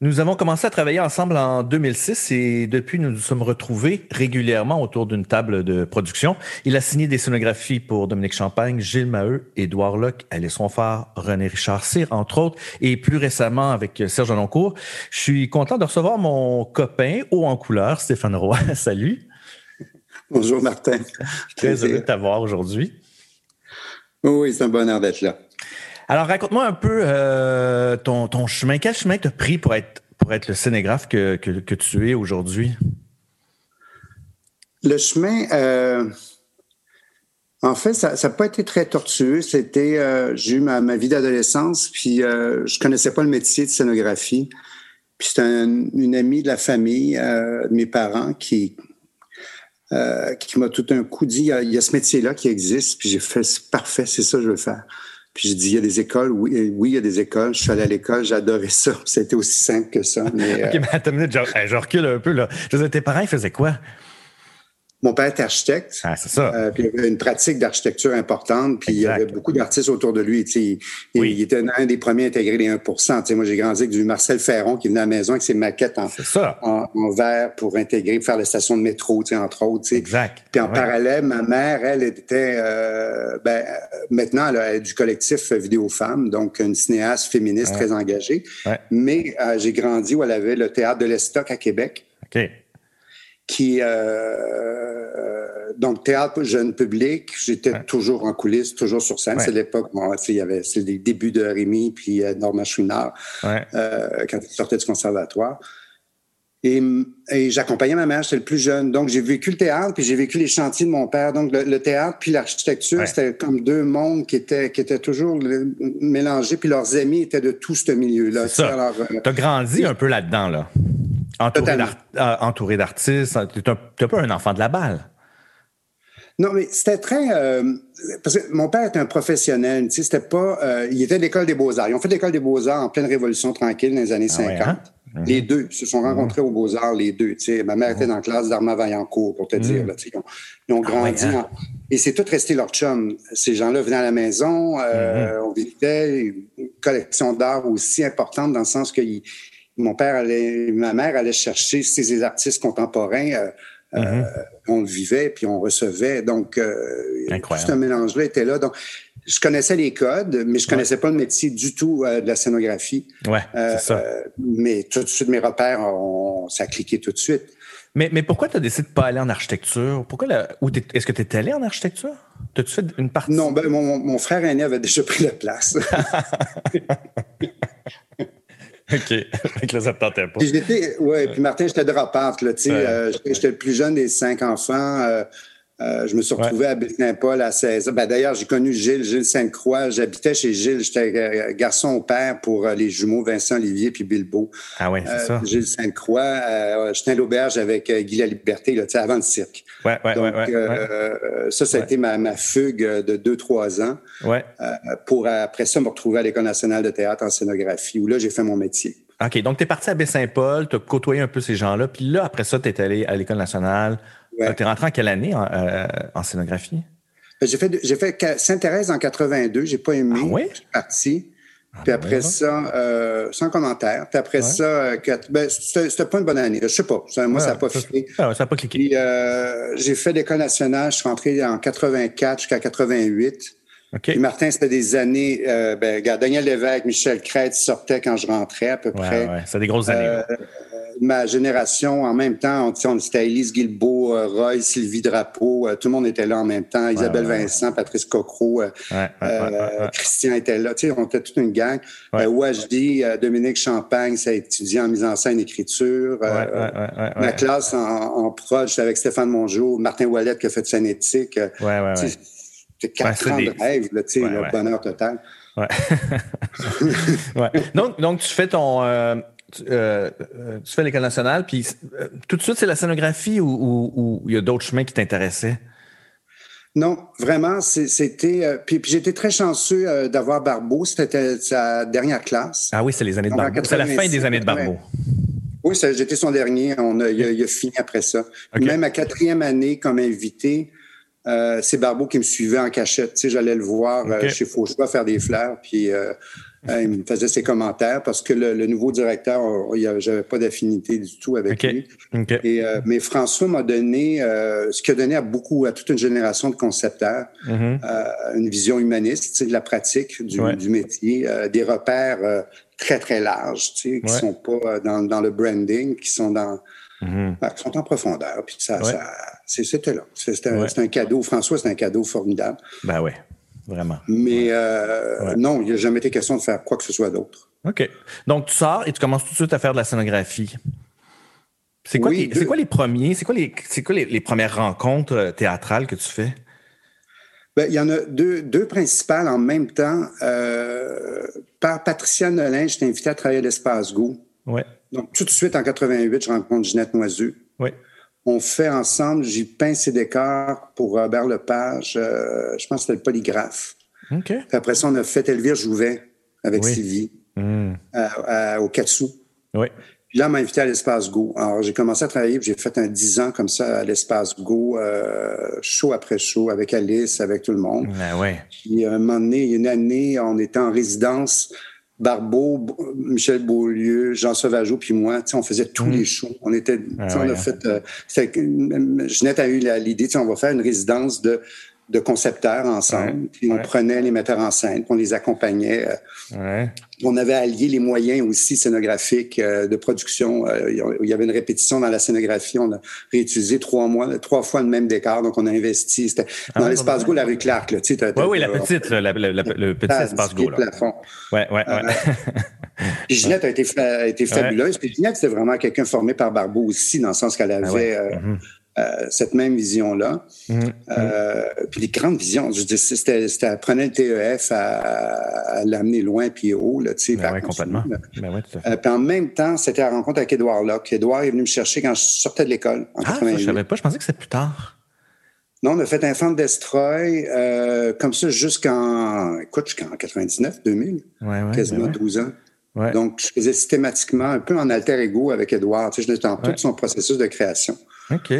Nous avons commencé à travailler ensemble en 2006 et depuis, nous nous sommes retrouvés régulièrement autour d'une table de production. Il a signé des scénographies pour Dominique Champagne, Gilles Maheu, Édouard Locke, Alice Ronfard, René Richard Cyr, entre autres, et plus récemment avec Serge Aloncourt. Je suis content de recevoir mon copain haut en couleur, Stéphane Roy. Salut. Bonjour, Martin. Très heureux de t'avoir aujourd'hui. Oui, c'est un bonheur d'être là. Alors, raconte-moi un peu euh, ton, chemin. Quel chemin t'as pris pour être, pour être le scénographe que, tu es aujourd'hui? Le chemin, euh, en fait, ça n'a pas été très tortueux. C'était, euh, j'ai eu ma, vie d'adolescence, puis je connaissais pas le métier de scénographie. Puis c'est une amie de la famille, de mes parents, qui, m'a tout un coup dit, il y a, il y a ce métier-là qui existe. Puis j'ai fait, parfait, c'est ça que je veux faire. Puis j'ai dit, il y a des écoles. Oui, oui, il y a des écoles. Je suis allé à l'école, j'adorais ça. C'était aussi simple que ça. Mais, OK, mais attends une minute, je, recule un peu. Là. Je tes parents, ils faisaient quoi? Mon père était architecte. Ah, c'est ça. Euh, puis il avait une pratique d'architecture importante. Puis il y avait beaucoup d'artistes autour de lui. Il, oui. il, était un des premiers à intégrer les 1% moi, j'ai grandi avec du Marcel Ferron qui venait à la maison avec ses maquettes en, en, verre pour intégrer, pour faire les stations de métro, entre autres. Exact. Puis en parallèle, ma mère, elle était euh, ben, maintenant, elle est du collectif Vidéo Femmes, donc une cinéaste féministe très engagée. Mais euh, j'ai grandi où elle avait le théâtre de l'Estoc à Québec. OK qui euh, euh, donc théâtre jeune public, j'étais toujours en coulisses, toujours sur scène. C'est l'époque, bon, il y avait c'est les débuts de Rémi puis euh, Norma Chouinard euh, quand il sortait du conservatoire. Et, et j'accompagnais ma mère, j'étais le plus jeune. Donc, j'ai vécu le théâtre, puis j'ai vécu les chantiers de mon père. Donc, le, théâtre puis l'architecture, c'était comme deux mondes qui étaient, qui étaient toujours mélangés, puis leurs amis étaient de tout ce milieu-là. Tu as grandi un peu là-dedans, là. Euh, entouré d'artistes. Tu n'es pas un enfant de la balle. Non, mais c'était très. Euh, parce que mon père était un professionnel. Tu sais, c'était pas. Euh, il était de l'école des Beaux-Arts. Ils ont fait l'école des Beaux-Arts en pleine Révolution tranquille dans les années 50. Ah hein? mhm. Les deux se sont rencontrés aux Beaux-Arts, les deux. Tu sais, ma mère était mhm. dans la classe d'Armand Vaillancourt, pour te mhm. dire. Là, tu sais, ils ont, ah grandi. Hein? et c'est tout resté leur chum. Ces gens-là venaient à la maison, on visitait une collection d'art aussi importante dans le sens que mon père allait, ma mère allait chercher ces artistes contemporains. Euh, euh, mm-hmm. on le vivait puis on recevait. Donc, euh, tout ce mélange-là était là. Donc, je connaissais les codes, mais je connaissais pas le métier du tout de la scénographie. Ouais, c'est ça. mais tout de suite, mes repères, ont, ça a cliqué tout de suite. Mais, mais pourquoi tu as décidé de pas aller en architecture? Pourquoi est-ce que tu es allé en architecture? T'as-tu fait une partie? Non, ben, mon, mon frère aîné avait déjà pris la place. OK. Avec là, ça te tentait pas. Oui, puis Martin, j'étais drop-out. Euh, j'étais le plus jeune des cinq enfants. Euh, euh, je me suis retrouvé à Saint-Paul à 16 ans. Ben, D'ailleurs, j'ai connu Gilles, Gilles Sainte-Croix. J'habitais chez Gilles. J'étais garçon au père pour les jumeaux Vincent Olivier puis Bilbo. Ah oui, c'est ça. Gilles Sainte-Croix. j'étais à l'auberge avec Guy La Liberté, là, avant le cirque. Ouais, ouais, Donc, ça, ça a été ma, ma fugue de deux, trois ans. Ouais. pour après ça me retrouver à l'École nationale de théâtre en scénographie, où là, j'ai fait mon métier. OK, donc tu es parti à Baie-Saint-Paul, tu as côtoyé un peu ces gens-là, puis là, après ça, tu es allé à l'École nationale. Tu es rentré en quelle année en, euh, scénographie? Ben, j'ai fait, j'ai fait Sainte-Thérèse en 82, j'ai pas aimé. Ah? Je suis parti. Ah puis après ça, euh, sans commentaire. Puis après ça, euh, ben, c'était pas une bonne année. Je sais pas. moi, ça n'a pas cliqué. ça n'a pas cliqué. j'ai fait l'École nationale. Je suis rentré en 84 jusqu'à 88. Martin, c'était des années. Euh, ben, Daniel Lévesque, Michel Crête sortaient quand je rentrais à peu près. Ouais, c'est des grosses années. Euh, ma génération, en même temps, on, on c'était Élise Guilbeault, euh, Roy, Sylvie Drapeau, tout le monde était là en même temps. Isabelle Vincent, Patrice Cocro, Christian était là. Tu sais, on était toute une gang. Wajdi, Dominique Champagne, ça a étudié en mise en scène, écriture. ma classe en, en prod, j'étais avec Stéphane Mongeau, Martin Wallet qui a fait scène éthique. Ouais, ouais, C'était quatre ans de rêve, là, tu sais, le bonheur total. ouais. Donc, donc, tu fais ton. Euh, euh, tu, fais l'école nationale, puis tout de suite, c'est la scénographie ou il y a d'autres chemins qui t'intéressaient? Non, vraiment, c'était. puis, j'étais très chanceux d'avoir Barbeau. C'était sa dernière classe. Ah oui, c'est les années de Barbeau. C'est la fin des années de Barbeau. Oui, j'étais son dernier. On a, il, a, fini après ça. Même à quatrième année, comme invité, euh, c'est Barbeau qui me suivait en cachette. Tu sais, j'allais le voir euh, chez Fauchois faire des fleurs, puis euh, il me faisait ses commentaires parce que le, nouveau directeur, j'avais pas d'affinité du tout avec lui. Et, mais François m'a donné ce qu'il a donné à beaucoup, à toute une génération de concepteurs, mm-hmm. une vision humaniste, de la pratique du, du métier, des repères très très larges, tu sais, qui sont pas dans, dans, le branding, qui sont dans mm-hmm. ben, qui sont en profondeur. Puis ça, ça c'était là. C'était un, cadeau. François, c'est un cadeau formidable. Ben oui, vraiment. Mais euh, non, il n'a jamais été question de faire quoi que ce soit d'autre. OK. Donc, tu sors et tu commences tout de suite à faire de la scénographie. C'est quoi, quoi, les premiers, c'est quoi, les, quoi les, premières rencontres euh, théâtrales que tu fais? Ben, il y en a deux, deux principales en même temps. Euh, par Patricia Nolin, j'étais invité à travailler à l'Espace Go. Ouais. Donc, tout de suite, en 88, je rencontre Ginette Noiseux. Oui on fait ensemble, j'ai peint ses décors pour Robert Lepage, euh, je pense que c'était le polygraphe. après ça, on a fait Elvire Jouvet avec Sylvie hmm. au Katsu. Oui. Puis là, on m'a invité à l'Espace Go. Alors, j'ai commencé à travailler, j'ai fait un dix ans comme ça à l'Espace Go, euh, show après show, avec Alice, avec tout le monde. Ben ouais. Puis, un moment donné, une année, on était en résidence Barbeau, Michel Beaulieu, Jean Sauvageau, puis moi, on faisait tous mm. les shows. On était, ah on a fait, euh, Jeanette a eu l'idée, on va faire une résidence de de concepteurs ensemble. puis on prenait les metteurs en scène, puis on les accompagnait. Euh, on avait allié les moyens aussi scénographiques euh, de production. Euh, il y avait une répétition dans la scénographie. On a réutilisé trois mois, trois fois le même décor. Donc on a investi. C'était ah dans l'espace Go, la rue Clark. Là, tu sais, oui, oui, la petite, le petit espace Go. Là. Ouais, ouais, ouais. puis Ginette a été, a été fabuleuse. Puis Ginette, c'était vraiment quelqu'un formé par Barbeau aussi, dans le sens qu'elle ah avait. Mm-hmm. Euh, cette même vision-là. Mm-hmm. Euh, puis les grandes visions, je dis, c'était, c'était prenait le TEF à, l'amener loin puis haut, là, tu sais. Ben oui, complètement. Ben oui, tout à fait. Euh, puis en même temps, c'était la rencontre avec Édouard Locke. Édouard est venu me chercher quand je sortais de l'école. En ah, je savais pas. Je pensais que c'était plus tard. Non, on a fait Infant Destroy comme ça jusqu'en, écoute, jusqu'en 99, 2000. Ouais, ouais, quasiment ben 12 ans. Ouais. Donc, je faisais systématiquement un peu en alter ego avec Édouard. Tu sais, j'étais dans tout son processus de création. OK.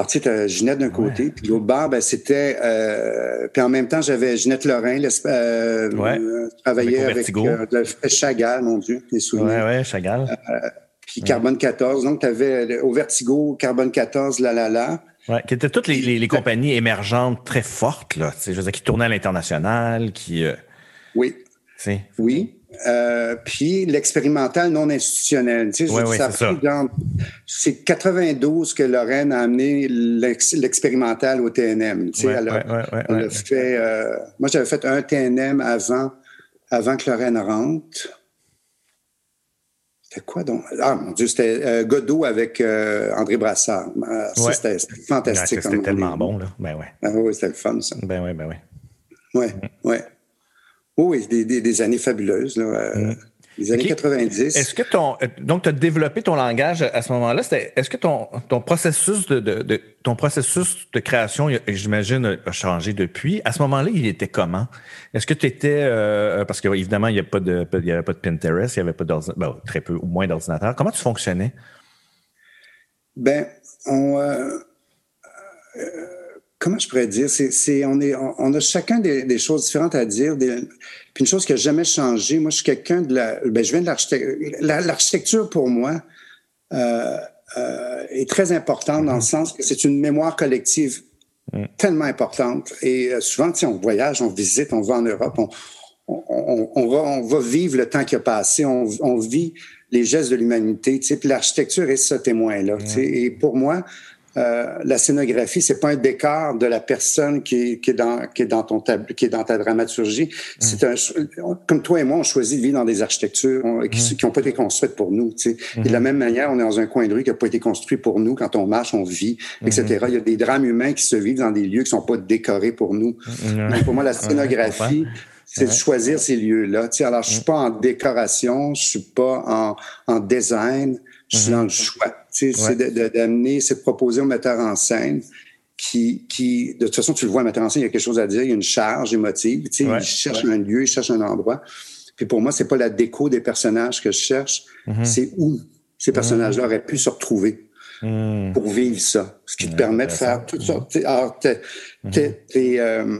Alors, tu sais, Ginette d'un côté, puis l'autre bord, ben, c'était... Euh, puis en même temps, j'avais Ginette Lorrain, euh, ouais. travaillait avec, euh, Chagall, mon Dieu, les souvenirs. Oui, oui, Chagall. Euh, puis Carbone 14. Donc, tu avais au Vertigo, Carbone 14, La La La. Ouais, qui étaient toutes les, les, les compagnies émergentes très fortes, là. Je veux dire, qui tournaient à l'international, qui... oui. Oui. Euh, puis l'expérimental non institutionnel. Tu sais, oui, oui, c'est 92 que Lorraine a amené l'expérimental au TNM. Tu sais, elle fait, euh, moi, j'avais fait un TNM avant, avant que Lorraine rentre. C'était quoi donc? Ah, mon Dieu, c'était euh, Godot avec André Brassard. Ça, c'était fantastique. c'était tellement bon, là. Ben ouais. Ah, oui, c'était le fun, ça. Ben oui, ben oui. Oui, oui. Oui, des, des, années fabuleuses, là, euh, mm. les années 90. Est-ce que ton. Euh, donc, tu as développé ton langage à ce moment-là? Est-ce que ton, ton, processus de, de, ton processus de création, j'imagine, a changé depuis? À ce moment-là, il était comment? Est-ce que tu étais. Euh, parce qu'évidemment, il n'y avait, pas de, il avait pas de Pinterest, il n'y avait pas d'ordinateur, ben, très peu ou moins d'ordinateur. Comment tu fonctionnais? Ben, on comment je pourrais dire, c'est, on, est, on, a chacun des, choses différentes à dire. puis une chose qui n'a jamais changé, moi, je suis quelqu'un de la. Ben, je viens de l'architecture. l'architecture, pour moi, euh, euh, est très importante dans le sens que c'est une mémoire collective mm. tellement importante. Et euh, souvent, on voyage, on visite, on va en Europe, on, on, va, on va vivre le temps qui a passé, on, on vit les gestes de l'humanité. Puis l'architecture est ce témoin-là. Mm. Et pour moi, euh, la scénographie, c'est pas un décor de la personne qui est, qui est dans qui est dans ton qui est dans ta dramaturgie. Mm. C'est un comme toi et moi, on choisit de vivre dans des architectures qui n'ont mm. pas été construites pour nous. Tu sais. Et de la mm-hmm. même manière, on est dans un coin de rue qui n'a pas été construit pour nous. Quand on marche, on vit, etc. Mm-hmm. Il y a des drames humains qui se vivent dans des lieux qui sont pas décorés pour nous. Donc, pour moi, la scénographie, C'est de choisir ces lieux-là. Alors, je suis pas en décoration, je suis pas en, en design, je suis dans le choix. C'est d'amener, c'est de proposer au metteur en scène qui, qui, de toute façon, tu le vois, un metteur en scène, il y a quelque chose à dire, il y a une charge émotive. Tu sais, Il cherche un lieu, il cherche un endroit. Puis pour moi, c'est pas la déco des personnages que je cherche, mm-hmm. c'est où ces personnages-là auraient pu se retrouver. Mm. pour vivre ça. Ce qui te permet de faire toutes sortes. Alors, t'es, euh,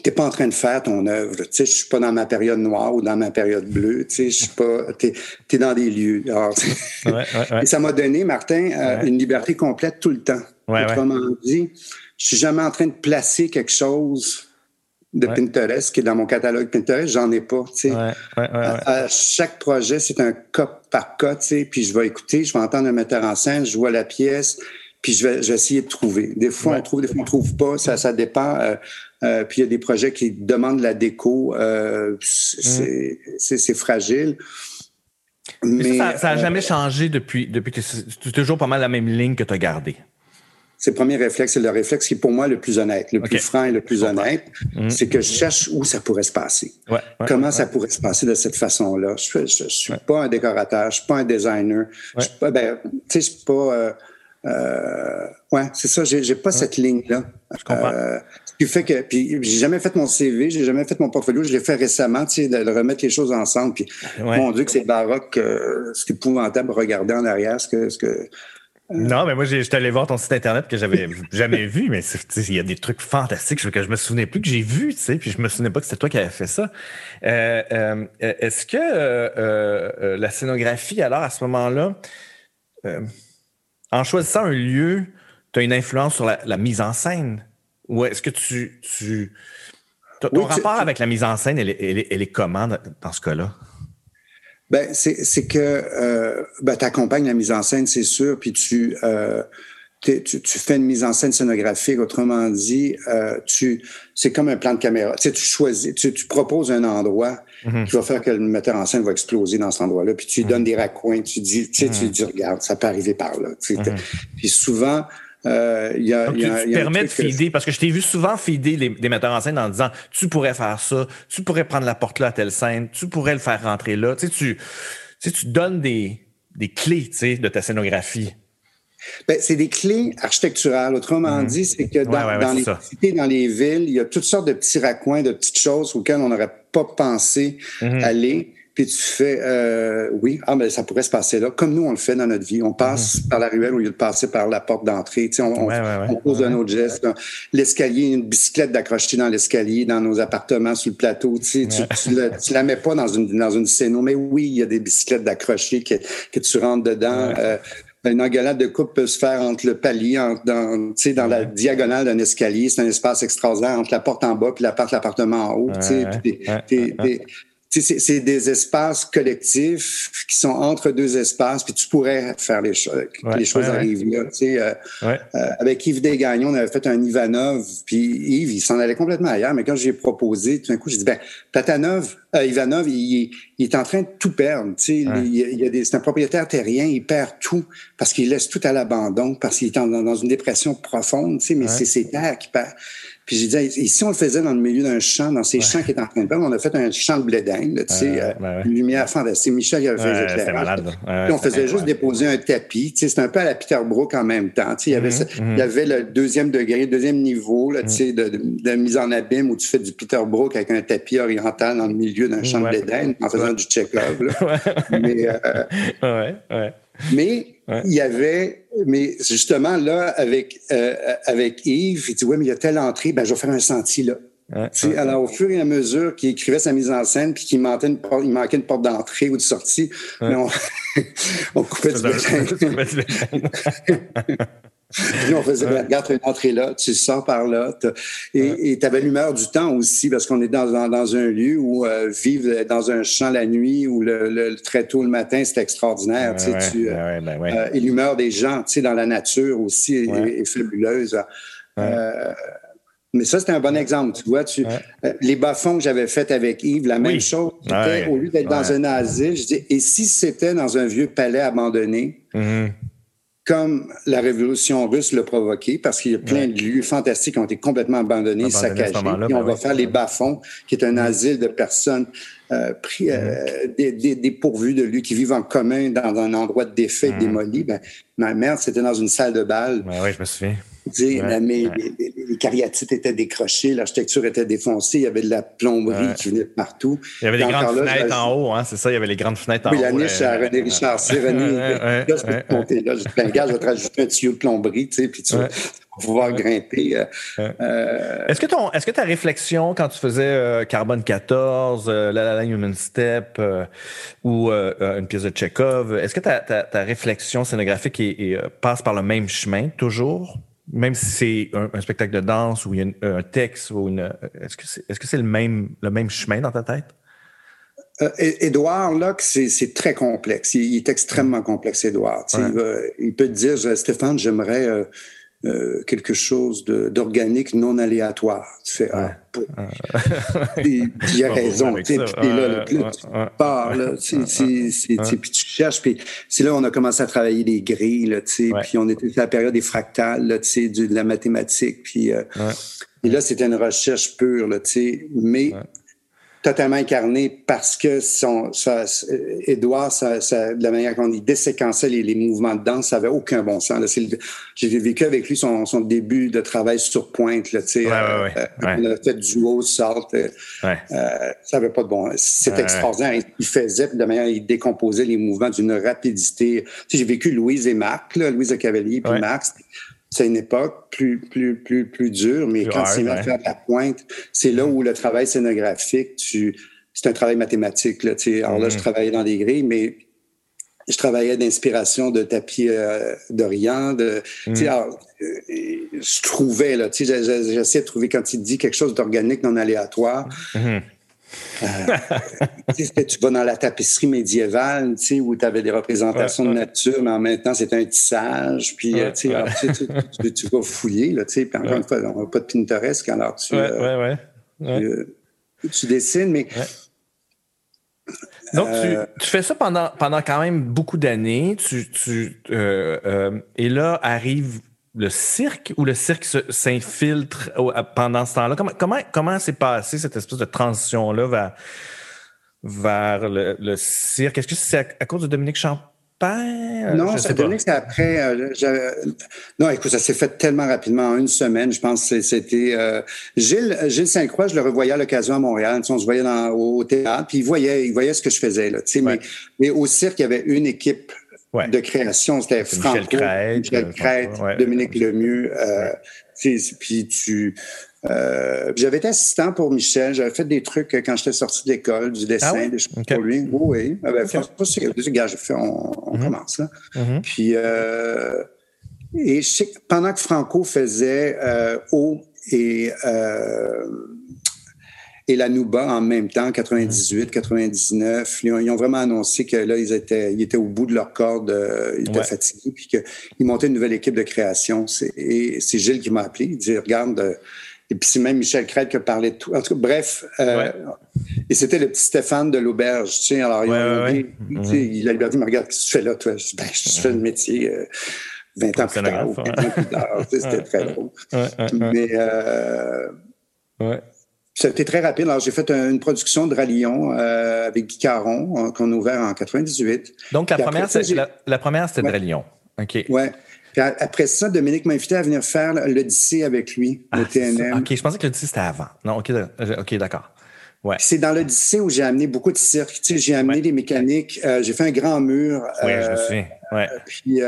t'es pas en train de faire ton œuvre. Tu sais, je suis pas dans ma période noire ou dans ma période bleue. Tu sais, je suis pas. T'es es dans des lieux. Et ça m'a donné, Martin, euh, une liberté complète tout le temps. Autrement dit, je suis jamais en train de placer quelque chose de Pinterest qui est dans mon catalogue Pinterest, j'en ai pas. Tu sais. à, chaque projet, c'est un cas par cas, tu sais, puis je vais écouter, je vais entendre un metteur en scène, je vois la pièce, puis je vais, je vais essayer de trouver. Des fois, on trouve, des fois, on trouve pas. Ça, ça dépend. Euh, euh, puis il y a des projets qui demandent la déco. Euh, c'est mm. fragile. Mais, ça n'a jamais changé depuis, depuis que c'est toujours pas mal la même ligne que tu as gardée. C'est le premier réflexe, c'est le réflexe qui est pour moi le plus honnête, le plus franc et le plus honnête. Mm. C'est que je cherche où ça pourrait se passer. Comment ça pourrait se passer de cette façon-là? Je, ne suis pas un décorateur, je suis pas un designer. Je suis pas, ben, tu sais, je suis pas. Euh, ouais, c'est ça. J'ai, pas cette ligne-là. Je comprends. Euh, qui fait que, puis j'ai jamais fait mon CV, j'ai jamais fait mon portfolio. Je l'ai fait récemment, tu sais, de, remettre les choses ensemble. Puis mon Dieu, que c'est baroque, euh, c'est épouvantable de regarder en arrière ce que, ce que. Euh, non, mais moi, j'étais allé voir ton site internet que j'avais jamais vu, mais il y a des trucs fantastiques que je me souvenais plus que j'ai vu, tu sais, puis je me souvenais pas que c'était toi qui avais fait ça. Euh, est-ce que la scénographie, alors, à ce moment-là, en choisissant un lieu, tu as une influence sur la, mise en scène? Ou est-ce que tu. tu ton rapport avec la mise en scène, elle, est comment dans ce cas-là? Ben, c'est que euh, ben, tu accompagnes la mise en scène, c'est sûr, puis tu, euh, tu, tu, fais une mise en scène scénographique. Autrement dit, euh, tu c'est comme un plan de caméra. Tu, sais, tu choisis, tu, tu proposes un endroit mm-hmm. qui va faire que le metteur en scène va exploser dans cet endroit-là, puis tu lui donnes mm-hmm. des raccoins, tu dis, tu sais, tu mm-hmm. dis, regarde, ça peut arriver par là. Puis souvent, euh, y a, Donc, y a, tu, permets de feeder, parce que je t'ai vu souvent feeder les, les, metteurs en scène en disant tu pourrais faire ça, tu pourrais prendre la porte là à telle scène, tu pourrais le faire rentrer là. Tu sais, tu, tu, sais, tu donnes des, des clés tu sais, de ta scénographie. Ben, c'est des clés architecturales. Autrement mm-hmm. dit, c'est que dans, dans les cités, dans les villes, il y a toutes sortes de petits raccoins, de petites choses auxquelles on n'aurait pas pensé mm-hmm. aller puis tu fais euh, oui, ah ben ça pourrait se passer là, comme nous on le fait dans notre vie. On passe mhm. par la ruelle au lieu de passer par la porte d'entrée. Tu sais, on, on, pose un autre geste. L'escalier, une bicyclette d'accrocher dans l'escalier, dans nos appartements sur le plateau. Tu, sais, tu, la, tu, la, mets pas dans une dans une scène. Mais oui, il y a des bicyclettes d'accrocher que, que tu rentres dedans. Euh, une engueulade de coupe peut se faire entre le palier, dans, dans la diagonale d'un escalier. C'est un espace extraordinaire entre la porte en bas puis la porte l'appartement en haut. tu sais, c'est des espaces collectifs qui sont entre deux espaces, puis tu pourrais faire les, choses les choses arrivent là. Euh, euh, avec Yves Desgagnons, on avait fait un Ivanov, puis Yves, il s'en allait complètement ailleurs, mais quand j'ai proposé, tout d'un coup, j'ai dit, ben, Platanov, euh, Ivanov, il, il, est en train de tout perdre. Tu sais, il, il, a des, c'est un propriétaire terrien, il perd tout parce qu'il laisse tout à l'abandon, parce qu'il est dans, dans, une dépression profonde, tu sais, mais c'est ses terres qui perdent. Puis j'ai dit, et si on le faisait dans le milieu d'un champ, dans ces champs qui étaient en train de perdre, on a fait un champ de blé d'Inde, tu sais, euh, une lumière fantastique. Michel, il avait fait. Puis on faisait juste déposer un tapis, tu sais, c'était un peu à la Peter Brook en même temps. Tu sais, il y avait, il y mm-hmm. avait le deuxième degré, le deuxième niveau, là, tu sais, mm. de, de, mise en abîme où tu fais du Peter Brook avec un tapis oriental dans le milieu d'un champ de blé d'Inde en faisant du check-love. Mais, euh, ouais, ouais. Mais il y avait, mais justement là, avec, euh, avec Yves, il dit Ouais, mais il y a telle entrée, ben, je vais faire un sentier là. alors, au fur et à mesure qu'il écrivait sa mise en scène, puis qu'il manquait une porte, il manquait une porte d'entrée ou de sortie, on, on, coupait du Puis on faisait, regarde, une entrée là, tu sors par là. Et tu avais l'humeur du temps aussi, parce qu'on est dans, dans, un lieu où euh, vivre dans un champ la nuit ou le, très tôt le matin, c'est extraordinaire. tu euh, ben euh, et l'humeur des gens, dans la nature aussi est, fabuleuse. mais ça, c'était un bon exemple. Tu vois, tu, les bas-fonds que j'avais fait avec Yves, la même chose. Au lieu d'être dans un asile, je dis, et si c'était dans un vieux palais abandonné, mm-hmm comme la révolution russe l'a provoqué, parce qu'il y a plein de lieux fantastiques qui ont été complètement abandonnés, saccagés. Et on ben va faire les bas-fonds, qui est un asile de personnes euh, pris, euh, dépourvues de lieux, qui vivent en commun dans un endroit de défait mmh. démoli. Ben, ma mère, c'était dans une salle de bal. oui, je me souviens. Ouais, mais Les, les, cariatites étaient décrochées, l'architecture était défoncée, il y avait de la plomberie qui venait de partout. Il y avait des grandes fenêtres en haut, hein, c'est ça, il y avait les grandes fenêtres en haut. Oui, la niche à René Richard, c'est René. là, je peux te monter là. Je gars, je vais te rajouter un tuyau de plomberie, tu sais, puis tu vas pouvoir grimper. Euh, euh, est-ce que, ton, est-ce que ta réflexion, quand tu faisais euh, Carbone 14, La La La Human Step ou une pièce de Tchekhov, est-ce que ta, ta, ta réflexion scénographique passe par le même chemin toujours? Même si c'est un, spectacle de danse ou il y a un texte ou une. Est-ce que c'est est -ce c'est le, même, le même chemin dans ta tête? Euh, Édouard Locke, c'est très complexe. Il, est extrêmement complexe, Édouard. Il, peut te dire, Stéphane, j'aimerais euh, quelque chose d'organique, non aléatoire. Tu fais, ah, il y a raison. Puis là, puis tu cherches. Puis c'est là on a commencé à travailler les grilles, là, puis on était à la période des fractales, là, de la mathématique. Puis, euh, et là, c'était une recherche pure, là, mais totalement incarné parce que son, ça, Edouard, ça, ça, de la manière qu'on dit, déséquençait les, les, mouvements de danse, ça avait aucun bon sens. J'ai vécu avec lui son, son, début de travail sur pointe. Là, ouais, euh, ouais, On a fait duo, sort. Euh, euh, ça n'avait pas de bon C'était extraordinaire. Il faisait, de la manière il décomposait les mouvements d'une rapidité. J'ai vécu Louise et Marc, là, Louise Cavalier puis Max c'est une époque plus, plus, plus, plus dure, mais quand c'est à faire de la pointe, c'est là où le travail scénographique, tu, c'est un travail mathématique. Là, Alors là, je mm-hmm. travaillais dans des grilles, mais je travaillais d'inspiration de tapis euh, d'Orient. De, mm-hmm. alors, euh, je trouvais, là, j'essayais de trouver quand il dit quelque chose d'organique, non aléatoire. Mm-hmm. Euh, tu vas dans la tapisserie médiévale, où tu avais des représentations de nature, mais en même temps, c'est un tissage. Puis, euh, tu, vas fouiller, là, puis encore une fois, on n'a pas de Pinterest, alors tu, euh, tu, dessines, mais... Donc, tu, fais ça pendant, pendant quand même beaucoup d'années. Tu, tu et là, arrive le cirque ou le cirque s'infiltre pendant ce temps-là? Comment, comment, comment s'est passé cette espèce de transition-là vers, vers le, cirque? Est-ce que c'est à, cause de Dominique Champagne? Non, ça Dominique, c'est après. Euh, non, écoute, ça s'est fait tellement rapidement, en une semaine. Je pense que c'était. Euh, Gilles, Gilles Saint-Croix, je le revoyais à l'occasion à Montréal. on se voyait dans, au théâtre, puis il voyait, il voyait ce que je faisais. Là, mais, mais au cirque, il y avait une équipe de création. C'était Franco, Michel Crête, Dominique Lemieux. Euh, puis tu... Euh, j'avais été assistant pour Michel. J'avais fait des trucs quand j'étais sorti de l'école, du dessin, ah des choses pour lui. Oui, oui. Ah ben, gars, j'ai fait, on, mm-hmm. commence là. Mm-hmm. Puis, euh, et je sais que pendant que Franco faisait euh, eau et euh, et la Nouba en même temps, 98, 99. Ils ont, vraiment annoncé que là, ils étaient, ils étaient au bout de leur corde, euh, ils étaient fatigués, puis qu'ils montaient une nouvelle équipe de création. Et c'est Gilles qui m'a appelé. Il dit, regarde, euh, et puis c'est même Michel Crête qui a parlé de tout. En tout cas, bref. Euh, et c'était le petit Stéphane de l'auberge. Tu sais, alors, il a il a dit, mais regarde, qu'est-ce que tu fais là, toi? Je ben, je fais le métier. 20 ans plus tard, 20 ans plus tard. C'était très drôle. Mais, euh, ouais. C'était très rapide. Alors, j'ai fait une production de Rallyon euh, avec Guy Caron, euh, qu'on a ouvert en 98. Donc, la première, la, première, c'était de Rallyon. OK. Ouais. Puis après ça, Dominique m'a invité à venir faire l'Odyssée avec lui, au ah, TNM. OK, je pensais que l'Odyssée, c'était avant. Non, OK, OK, d'accord. Ouais. C'est dans l'Odyssée où j'ai amené beaucoup de cirque. Tu sais, j'ai amené des mécaniques. Euh, j'ai fait un grand mur. Oui, je me souviens. Ouais. Puis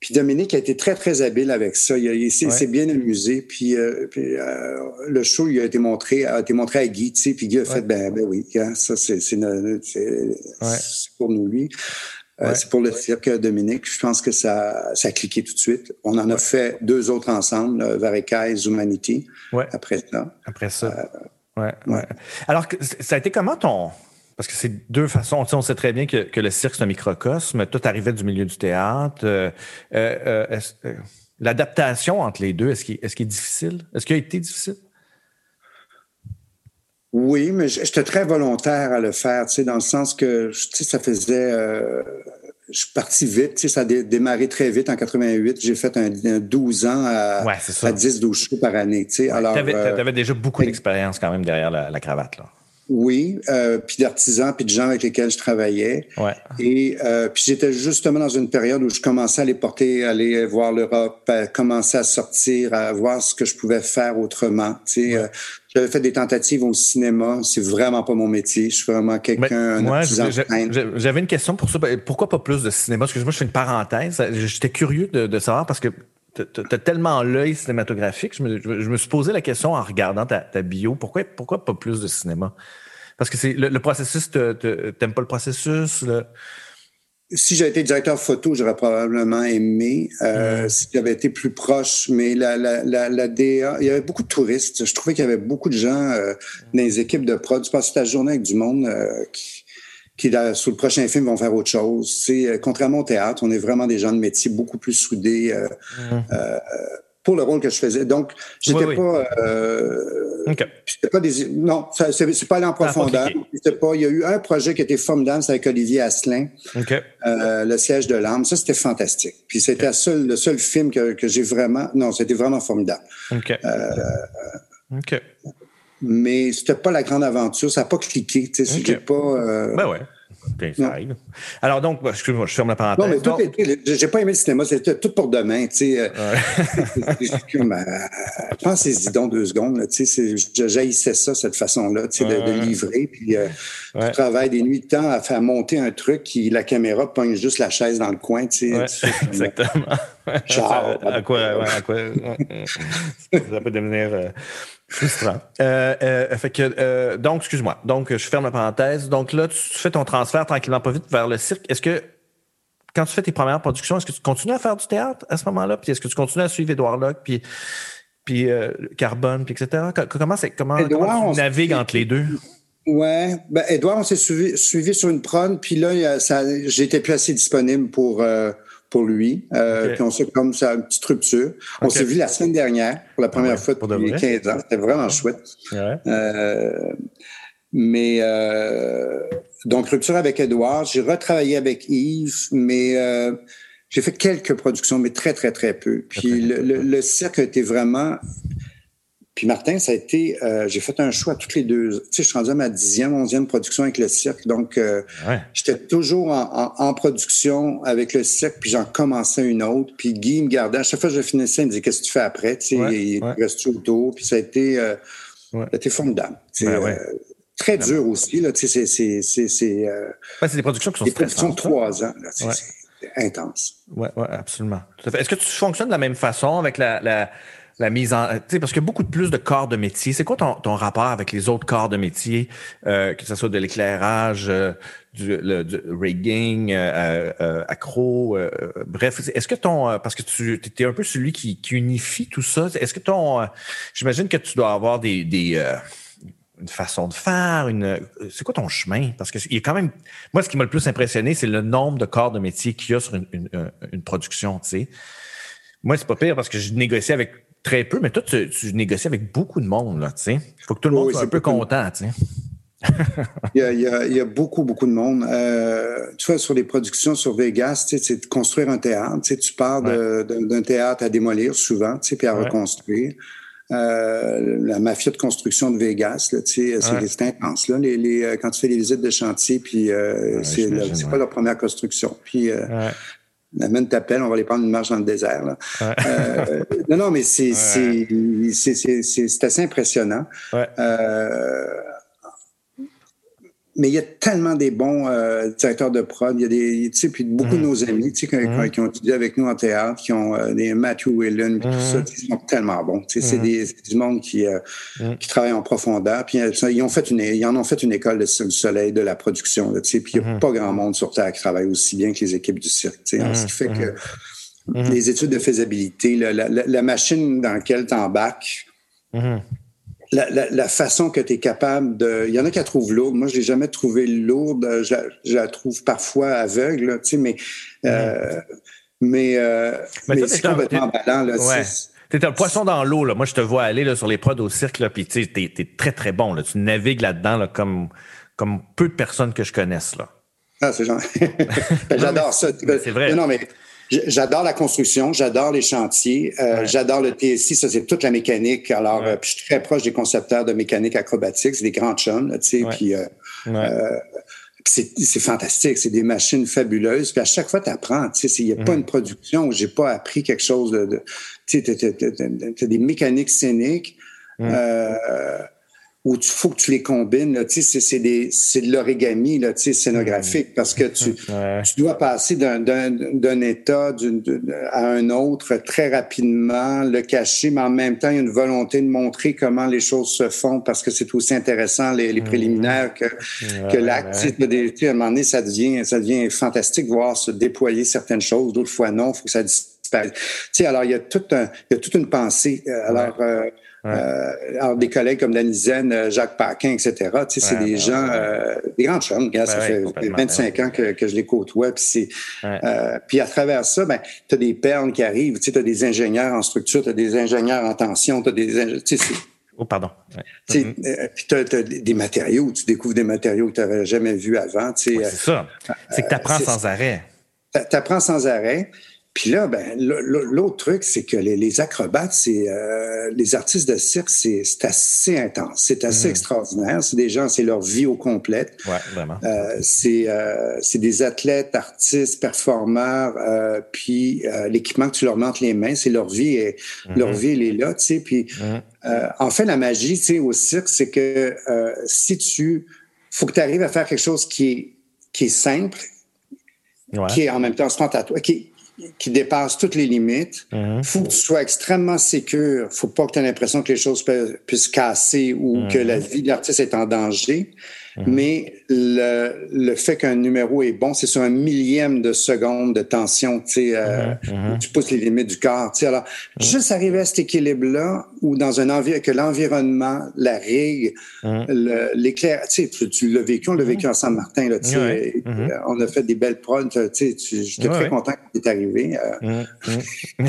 puis Dominique a été très, très habile avec ça. Il, s'est bien amusé. Puis, euh, euh, le show il a été montré, a été montré à Guy, tu sais, puis Guy a fait, ben, ben oui, hein, ça, c'est pour nous, lui. Euh, c'est pour le cirque Dominique. Je pense que ça, ça a cliqué tout de suite. On en a fait deux autres ensemble, Vareca et Humanity, après ça. Après ça. ouais, ouais. Alors, ça a été comment ton, parce que c'est deux façons. on sait très bien que, le cirque, c'est un microcosme. Tout arrivait du milieu du théâtre. Euh, euh, euh, l'adaptation entre les deux, est-ce qu'il est, est, difficile? Est-ce qu'il a été difficile? Oui, mais j'étais très volontaire à le faire, tu sais, dans le sens que, tu sais, ça faisait je suis parti vite. Tu sais, ça a démarré très vite en 88. J'ai fait un, 12 ans à, à 10, 12 shows par année. Tu sais. Avais, euh, déjà beaucoup d'expérience quand même derrière la, la cravate. Là. Oui, euh, puis d'artisans, puis de gens avec lesquels je travaillais. Ouais. Et euh, puis j'étais justement dans une période où je commençais à les porter, à aller voir l'Europe, à commencer à sortir, à voir ce que je pouvais faire autrement. Tu sais, euh, j'avais fait des tentatives au cinéma. C'est vraiment pas mon métier. Je suis vraiment quelqu'un. Moi, j'avais une question pour ça. Pourquoi pas plus de cinéma? Excuse-moi, je fais une parenthèse. J'étais curieux de, de savoir parce que tu as tellement l'œil cinématographique. Je me, je me, suis posé la question en regardant ta, ta bio. Pourquoi, pourquoi pas plus de cinéma? Parce que c'est le, le, processus, t'aimes pas le processus? Si j'avais été directeur photo, j'aurais probablement aimé. Euh. Si j'avais été plus proche, mais la, la, la, la, DA, il y avait beaucoup de touristes. Je trouvais qu'il y avait beaucoup de gens euh, dans les équipes de prod. Tu passes ta journée avec du monde euh, qui, qui là, sous le prochain film, vont faire autre chose. C'est euh, contrairement au théâtre, on est vraiment des gens de métier beaucoup plus soudés. Euh, mm. euh, pour le rôle que je faisais. Donc, j'étais oui, oui. pas, euh, okay. pas des, non, c'est pas allé en profondeur. Pas, il y a eu un projet qui était formidable, c'est avec Olivier Asselin, okay. le siège de l'arme. Ça, c'était fantastique. Puis c'était okay. le seul film que, que j'ai vraiment, non, c'était vraiment formidable. OK. Euh. Mais c'était pas la grande aventure, ça n'a pas cliqué. Tu sais, okay. pas. Euh, ben ouais. Ça arrive. Alors donc, bah, excuse-moi, je ferme la parenthèse. Non, mais tout était, j'ai pas aimé le cinéma, c'était tout pour demain, tu sais. Ouais. euh, Pensez-y donc deux secondes, tu sais, j'haïssais ça, cette façon-là, tu sais, de, de, livrer, puis euh, ouais. tu travailles des nuits de temps à faire monter un truc qui, la caméra pogne juste la chaise dans le coin, tu sais. Ouais, tu sais exactement. Genre, à, quoi, à quoi, ça peut devenir... Euh, Frustrant. Euh, euh, fait que, euh, donc, excuse-moi. Donc, je ferme la parenthèse. Donc là, tu fais ton transfert tranquillement pas vite vers le cirque. Est-ce que, quand tu fais tes premières productions, est-ce que tu continues à faire du théâtre à ce moment-là? Puis est-ce que tu continues à suivre Édouard Locke, puis, puis euh, Carbone, puis etc.? Comment, c'est, comment, Edouard, comment tu navigues entre les deux? Ouais, ben Edouard, on s'est suivi, suivi sur une prod, puis là, ça, j'étais plus assez disponible pour euh, pour lui. Euh, okay. Puis on s'est comme ça, une petite rupture. Okay. On s'est vu la semaine dernière pour la première ouais, fois depuis 15 ans. C'était vraiment chouette. Ouais. Euh, mais euh, donc rupture avec Edouard. J'ai retravaillé avec Yves, mais j'ai fait quelques productions, mais très, très, très peu. Puis okay. le, le, le cirque était vraiment puis Martin, ça a été, euh, j'ai fait un choix toutes les deux. Tu sais, je suis rendu à ma dixième, onzième production avec le cirque. Donc, euh, ouais. j'étais toujours en, en, en, production avec le cirque, puis j'en commençais une autre. Puis Guy me gardait. À chaque fois que je finissais, il me disait Qu'est-ce que tu fais après? Tu sais, ouais, il ouais. reste autour. Puis ça a été, euh, ça a été formidable. Ben ouais. très dur aussi. Là, tu sais, c'est, c'est, c'est, c'est des productions qui sont des productions de trois ans. Là, ouais. C'est intense. Oui, ouais, absolument. Est-ce que tu fonctionnes de la même façon avec la, la la mise en... Parce qu'il y a beaucoup de plus de corps de métier. C'est quoi ton, ton rapport avec les autres corps de métier, euh, que ce soit de l'éclairage, euh, du, le, du rigging, euh, euh accro, euh, bref. Est-ce que ton... Euh, parce que tu es un peu celui qui, qui unifie tout ça. Est-ce que ton... J'imagine que tu dois avoir des... des une façon de faire, une c'est quoi ton chemin? Parce que il a quand même moi ce qui m'a le plus impressionné c'est le nombre de corps de métier qu'il y a sur une, une, une production, tu sais. Moi c'est pas pire parce que je négocie avec très peu, mais toi, tu, tu négocies avec beaucoup de monde, là, tu sais. Il faut que tout le monde oui, soit un peu content, tu sais. il, y a, il, y a, il y, a, beaucoup, beaucoup de monde. Euh, tu vois, sur les productions sur Vegas, tu sais, c'est de construire un théâtre. Tu, sais, tu pars ouais. d'un théâtre à démolir souvent, tu sais, puis à ouais. reconstruire. Euh, la mafia de construction de Vegas, là, tu sais, c'est intense. Là, les, les, quand tu fais les visites de chantier, puis euh, c'est pas la première construction. Puis amène ta pelle, on va aller prendre une marche dans le désert. Là. Ouais. Euh, non, non, mais c'est ouais. c'est assez impressionnant. Ouais. Euh, mais il y a tellement des bons euh, directeurs de prod. Il y a des, tu sais, puis beaucoup mmh. de nos amis, tu sais, qui, mmh. qui, ont étudié avec nous en théâtre, qui ont euh, des Matthew Whelan, mmh. tout ça, ils sont tellement bons. Tu sais, c'est mmh. du monde qui, euh, qui travaille en profondeur. Puis euh, ils ont fait une, ils en ont fait une école de, du soleil, de la production. Là, tu sais, puis il n'y a pas grand monde sur terre qui travaille aussi bien que les équipes du cirque. Tu sais, ce qui fait que les études de faisabilité, la, la, la machine dans laquelle tu embarques la, la, la, façon que tu es capable de. Il y en a qui la trouvent lourde. Moi, je l'ai jamais trouvée lourde. Je la, je la, trouve parfois aveugle, là, tu sais, mais. Euh, mais, euh, mais, mais c'est complètement là. Ouais. T'es un poisson dans l'eau, là. Moi, je te vois aller là, sur les prods au cirque, là, puis tu es, es, très, très bon. Là. Tu navigues là-dedans là, comme, comme peu de personnes que je connaisse. Là. Ah, c'est genre. J'adore ça. C'est vrai. Non, mais J'adore la construction, j'adore les chantiers, euh, j'adore le TSI, ça c'est toute la mécanique. Alors, euh, puis je suis très proche des concepteurs de mécanique acrobatique, c'est des grands chums, tu sais, puis euh, c'est fantastique, c'est des machines fabuleuses. Puis à chaque fois, tu apprends, tu sais, il n'y a pas une production où j'ai pas appris quelque chose de... tu sais, as, des mécaniques scéniques où il faut que tu les combines. Tu sais, c'est de l'origami tu sais, scénographique parce que tu, tu dois passer d'un état à un autre très rapidement, le cacher, mais en même temps, il y a une volonté de montrer comment les choses se font parce que c'est aussi intéressant, les, les préliminaires, que, que l'acte. À un moment donné, ça devient, ça devient fantastique de voir se déployer certaines choses. D'autres fois, non, il faut que ça disparaisse. Tu sais, alors, il y a, tout un, il y a toute une pensée. Euh, alors, euh, euh, alors, des collègues comme Danny Zen, euh, Jacques Paquin, etc., tu sais, c'est des gens, euh, des grands chums. ça fait 25 ans que, que je les côtoie. Puis, puis à travers ça, ben, tu as des perles qui arrivent. Tu sais, as des ingénieurs en structure, tu as des ingénieurs en tension, tu as des... Tu sais, Oh, pardon. Mm-hmm. Puis tu as, des matériaux, tu découvres des matériaux que tu n'avais jamais vus avant. c'est ça. C'est que tu apprends sans arrêt. Tu apprends sans arrêt. Puis là, ben, l'autre truc, c'est que les, acrobates, c'est euh, les artistes de cirque, c'est assez intense, c'est assez mm. extraordinaire. C'est des gens, c'est leur vie au complet. Ouais, vraiment. Euh, euh, c'est des athlètes, artistes, performeurs. Euh, puis l'équipement que tu leur mets les mains, c'est leur vie et leur mm-hmm. vie, elle est là, tu sais. Puis mm. en fait, la magie, tu sais, au cirque, c'est que si tu, faut que tu arrives à faire quelque chose qui est qui est simple, qui est en même temps spontané, qui qui dépasse toutes les limites. Il mhm. faut que tu sois extrêmement sécure. faut pas que tu aies l'impression que les choses puissent casser ou que la vie de l'artiste est en danger. Mhm. Mais le, le fait qu'un numéro est bon, c'est sur un millième de seconde de tension, tu sais, euh, mhm, mhm. tu pousses les limites du corps. Tu sais, alors, juste arriver à cet équilibre-là, où dans un environnement, que l'environnement, la rigue, l'éclair, tu sais, tu, l'as vécu, on l'a vécu ensemble, Martin, là, tu sais, euh, on a fait des belles prods, tu sais, j'étais très content que tu es arrivé. Euh.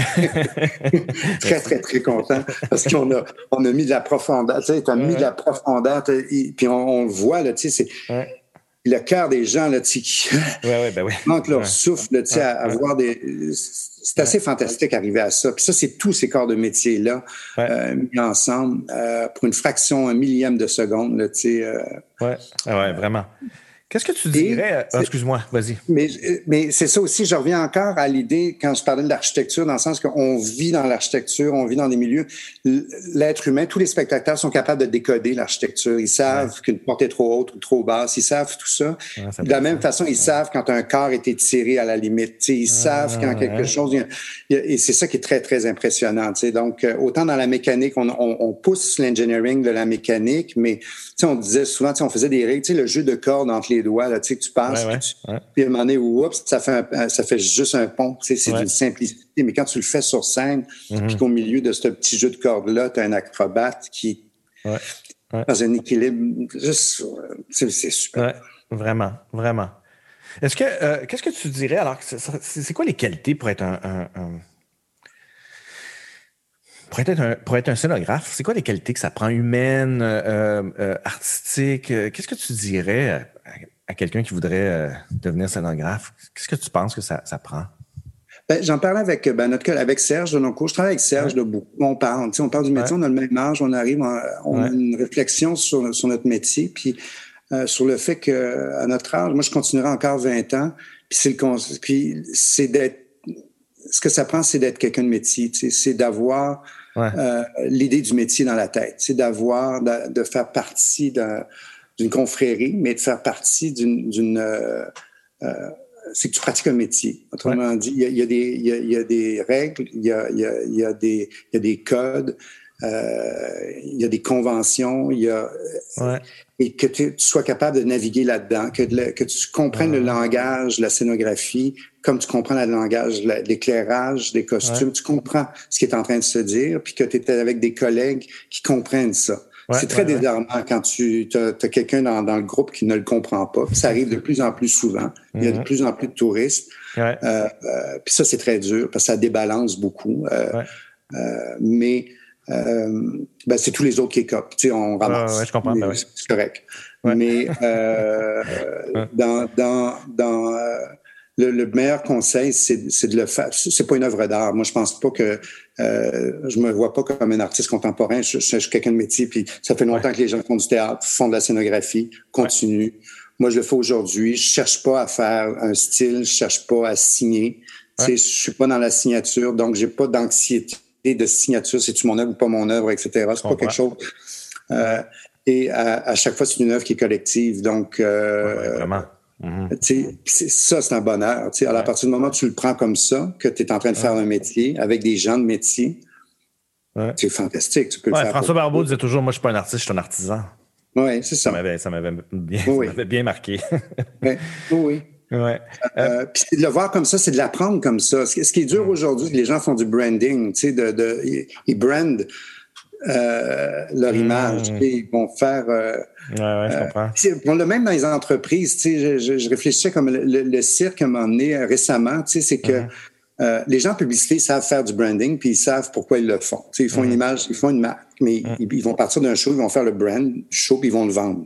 très, très, très content, parce qu'on a, on a mis de la profondeur, tu sais, tu as mis de la profondeur, puis on, on le voit, là, c'est le cœur des gens là, qui ouais, ben manquent leur souffle là, à, avoir des. C'est assez fantastique d'arriver à ça. Puis ça, c'est tous ces corps de métier-là euh, mis ensemble euh, pour une fraction, un millième de seconde. Là, euh, ouais. Ah ouais, vraiment. Qu'est-ce que tu dirais? Ah, excuse-moi, vas-y. Mais, mais c'est ça aussi, je reviens encore à l'idée, quand je parlais de l'architecture, dans le sens qu'on vit dans l'architecture, on vit dans des milieux. L'être humain, tous les spectateurs sont capables de décoder l'architecture. Ils savent qu'une porte est trop haute ou trop basse. Ils savent tout ça. de la même façon, ils savent quand un corps est étiré à la limite. ils savent quand quelque chose... Et c'est ça qui est très, très impressionnant. Donc, euh, autant dans la mécanique, on, on, on pousse l'engineering de la mécanique, mais on disait souvent, on faisait des règles, le jeu de cordes entre les doigts, là, tu sais, que tu passes, puis, à un moment donné, oups, ça fait, ça fait juste un pont. C'est d'une simplicité. Mais quand tu le fais sur scène, mm-hmm. puis qu'au milieu de ce petit jeu de cordes-là, tu as un acrobate qui, dans un équilibre, juste, c'est super. vraiment, vraiment. Est-ce que, euh, qu'est-ce que tu dirais, alors, c'est quoi les qualités pour être un pour être un, pour être un scénographe, c'est quoi les qualités que ça prend? Humaines, euh, euh, artistiques? Qu'est-ce que tu dirais à, quelqu'un qui voudrait euh, devenir scénographe? Qu'est-ce que tu penses que ça, ça prend? Ben, j'en parlais avec ben, notre avec Serge de cours. Je travaille avec Serge de beaucoup. On parle, on parle du métier, on a le même âge, on arrive, on, a une réflexion sur, sur notre métier, puis sur le fait que à notre âge, moi je continuerai encore 20 ans, puis c'est le puis c'est d'être ce que ça prend, c'est d'être quelqu'un de métier, c'est d'avoir euh, l'idée du métier dans la tête, c'est d'avoir, de, faire partie d'une confrérie, mais de faire partie d'une... Euh, euh, c'est que tu pratiques un métier. Autrement dit, il y, a, des, il y a, des règles, il y a, il y a, des, il y a des codes, il y a des conventions, il y a et que tu sois capable de naviguer là-dedans, que, que tu comprennes le langage, la scénographie, comme tu comprends le langage, l'éclairage, des costumes, tu comprends ce qui est en train de se dire, puis que tu es avec des collègues qui comprennent ça. c'est très désarmant quand tu as, quelqu'un dans, dans, le groupe qui ne le comprend pas. ça arrive de plus en plus souvent. Il y a de mm-hmm. plus en plus de touristes. Euh, euh, puis ça, c'est très dur parce que ça débalance beaucoup. Euh, mais euh, ben, c'est tous les autres qui écopent. Tu sais, on ramasse. je comprends. Ben c'est correct. Mais euh, dans, dans, dans euh, le, meilleur conseil, c'est de le faire. C'est pas une œuvre d'art. Moi, je pense pas que euh, je me vois pas comme un artiste contemporain. Je, suis quelqu'un de métier, puis ça fait longtemps que les gens font du théâtre, font de la scénographie, continuent. Moi, je le fais aujourd'hui. Je cherche pas à faire un style, je cherche pas à signer. Je suis pas dans la signature, donc j'ai pas d'anxiété de signature. C'est-tu mon œuvre ou pas mon œuvre, etc. C'est pas quelque chose. Euh, et à, chaque fois, c'est une œuvre qui est collective. Donc, euh, vraiment. Mm-hmm. Ça, c'est un bonheur. Alors, à partir du moment où tu le prends comme ça, que tu es en train de faire un métier avec des gens de métier, c'est fantastique. Tu peux le faire François Barbeau disait toujours Moi, je suis pas un artiste, je suis un artisan. Oui, c'est ça. Ça m'avait bien, bien marqué. oui. oui. Ouais. Euh, puis de le voir comme ça, c'est de l'apprendre comme ça. Ce qui est dur aujourd'hui, les gens font du branding, tu sais, de, de, ils brandent euh, leur mm. image. Ils vont faire. Euh, ouais, ouais, je comprends. on l'a même dans les entreprises. Sais, je, je, réfléchissais comme le, cirque m'a emmené récemment. Tu sais, c'est que. Euh, les gens en publicité savent faire du branding, puis ils savent pourquoi ils le font. ils font une mm-hmm. image, ils font une marque, mais ils, vont partir d'un show, ils vont faire le brand du show, puis ils vont le vendre.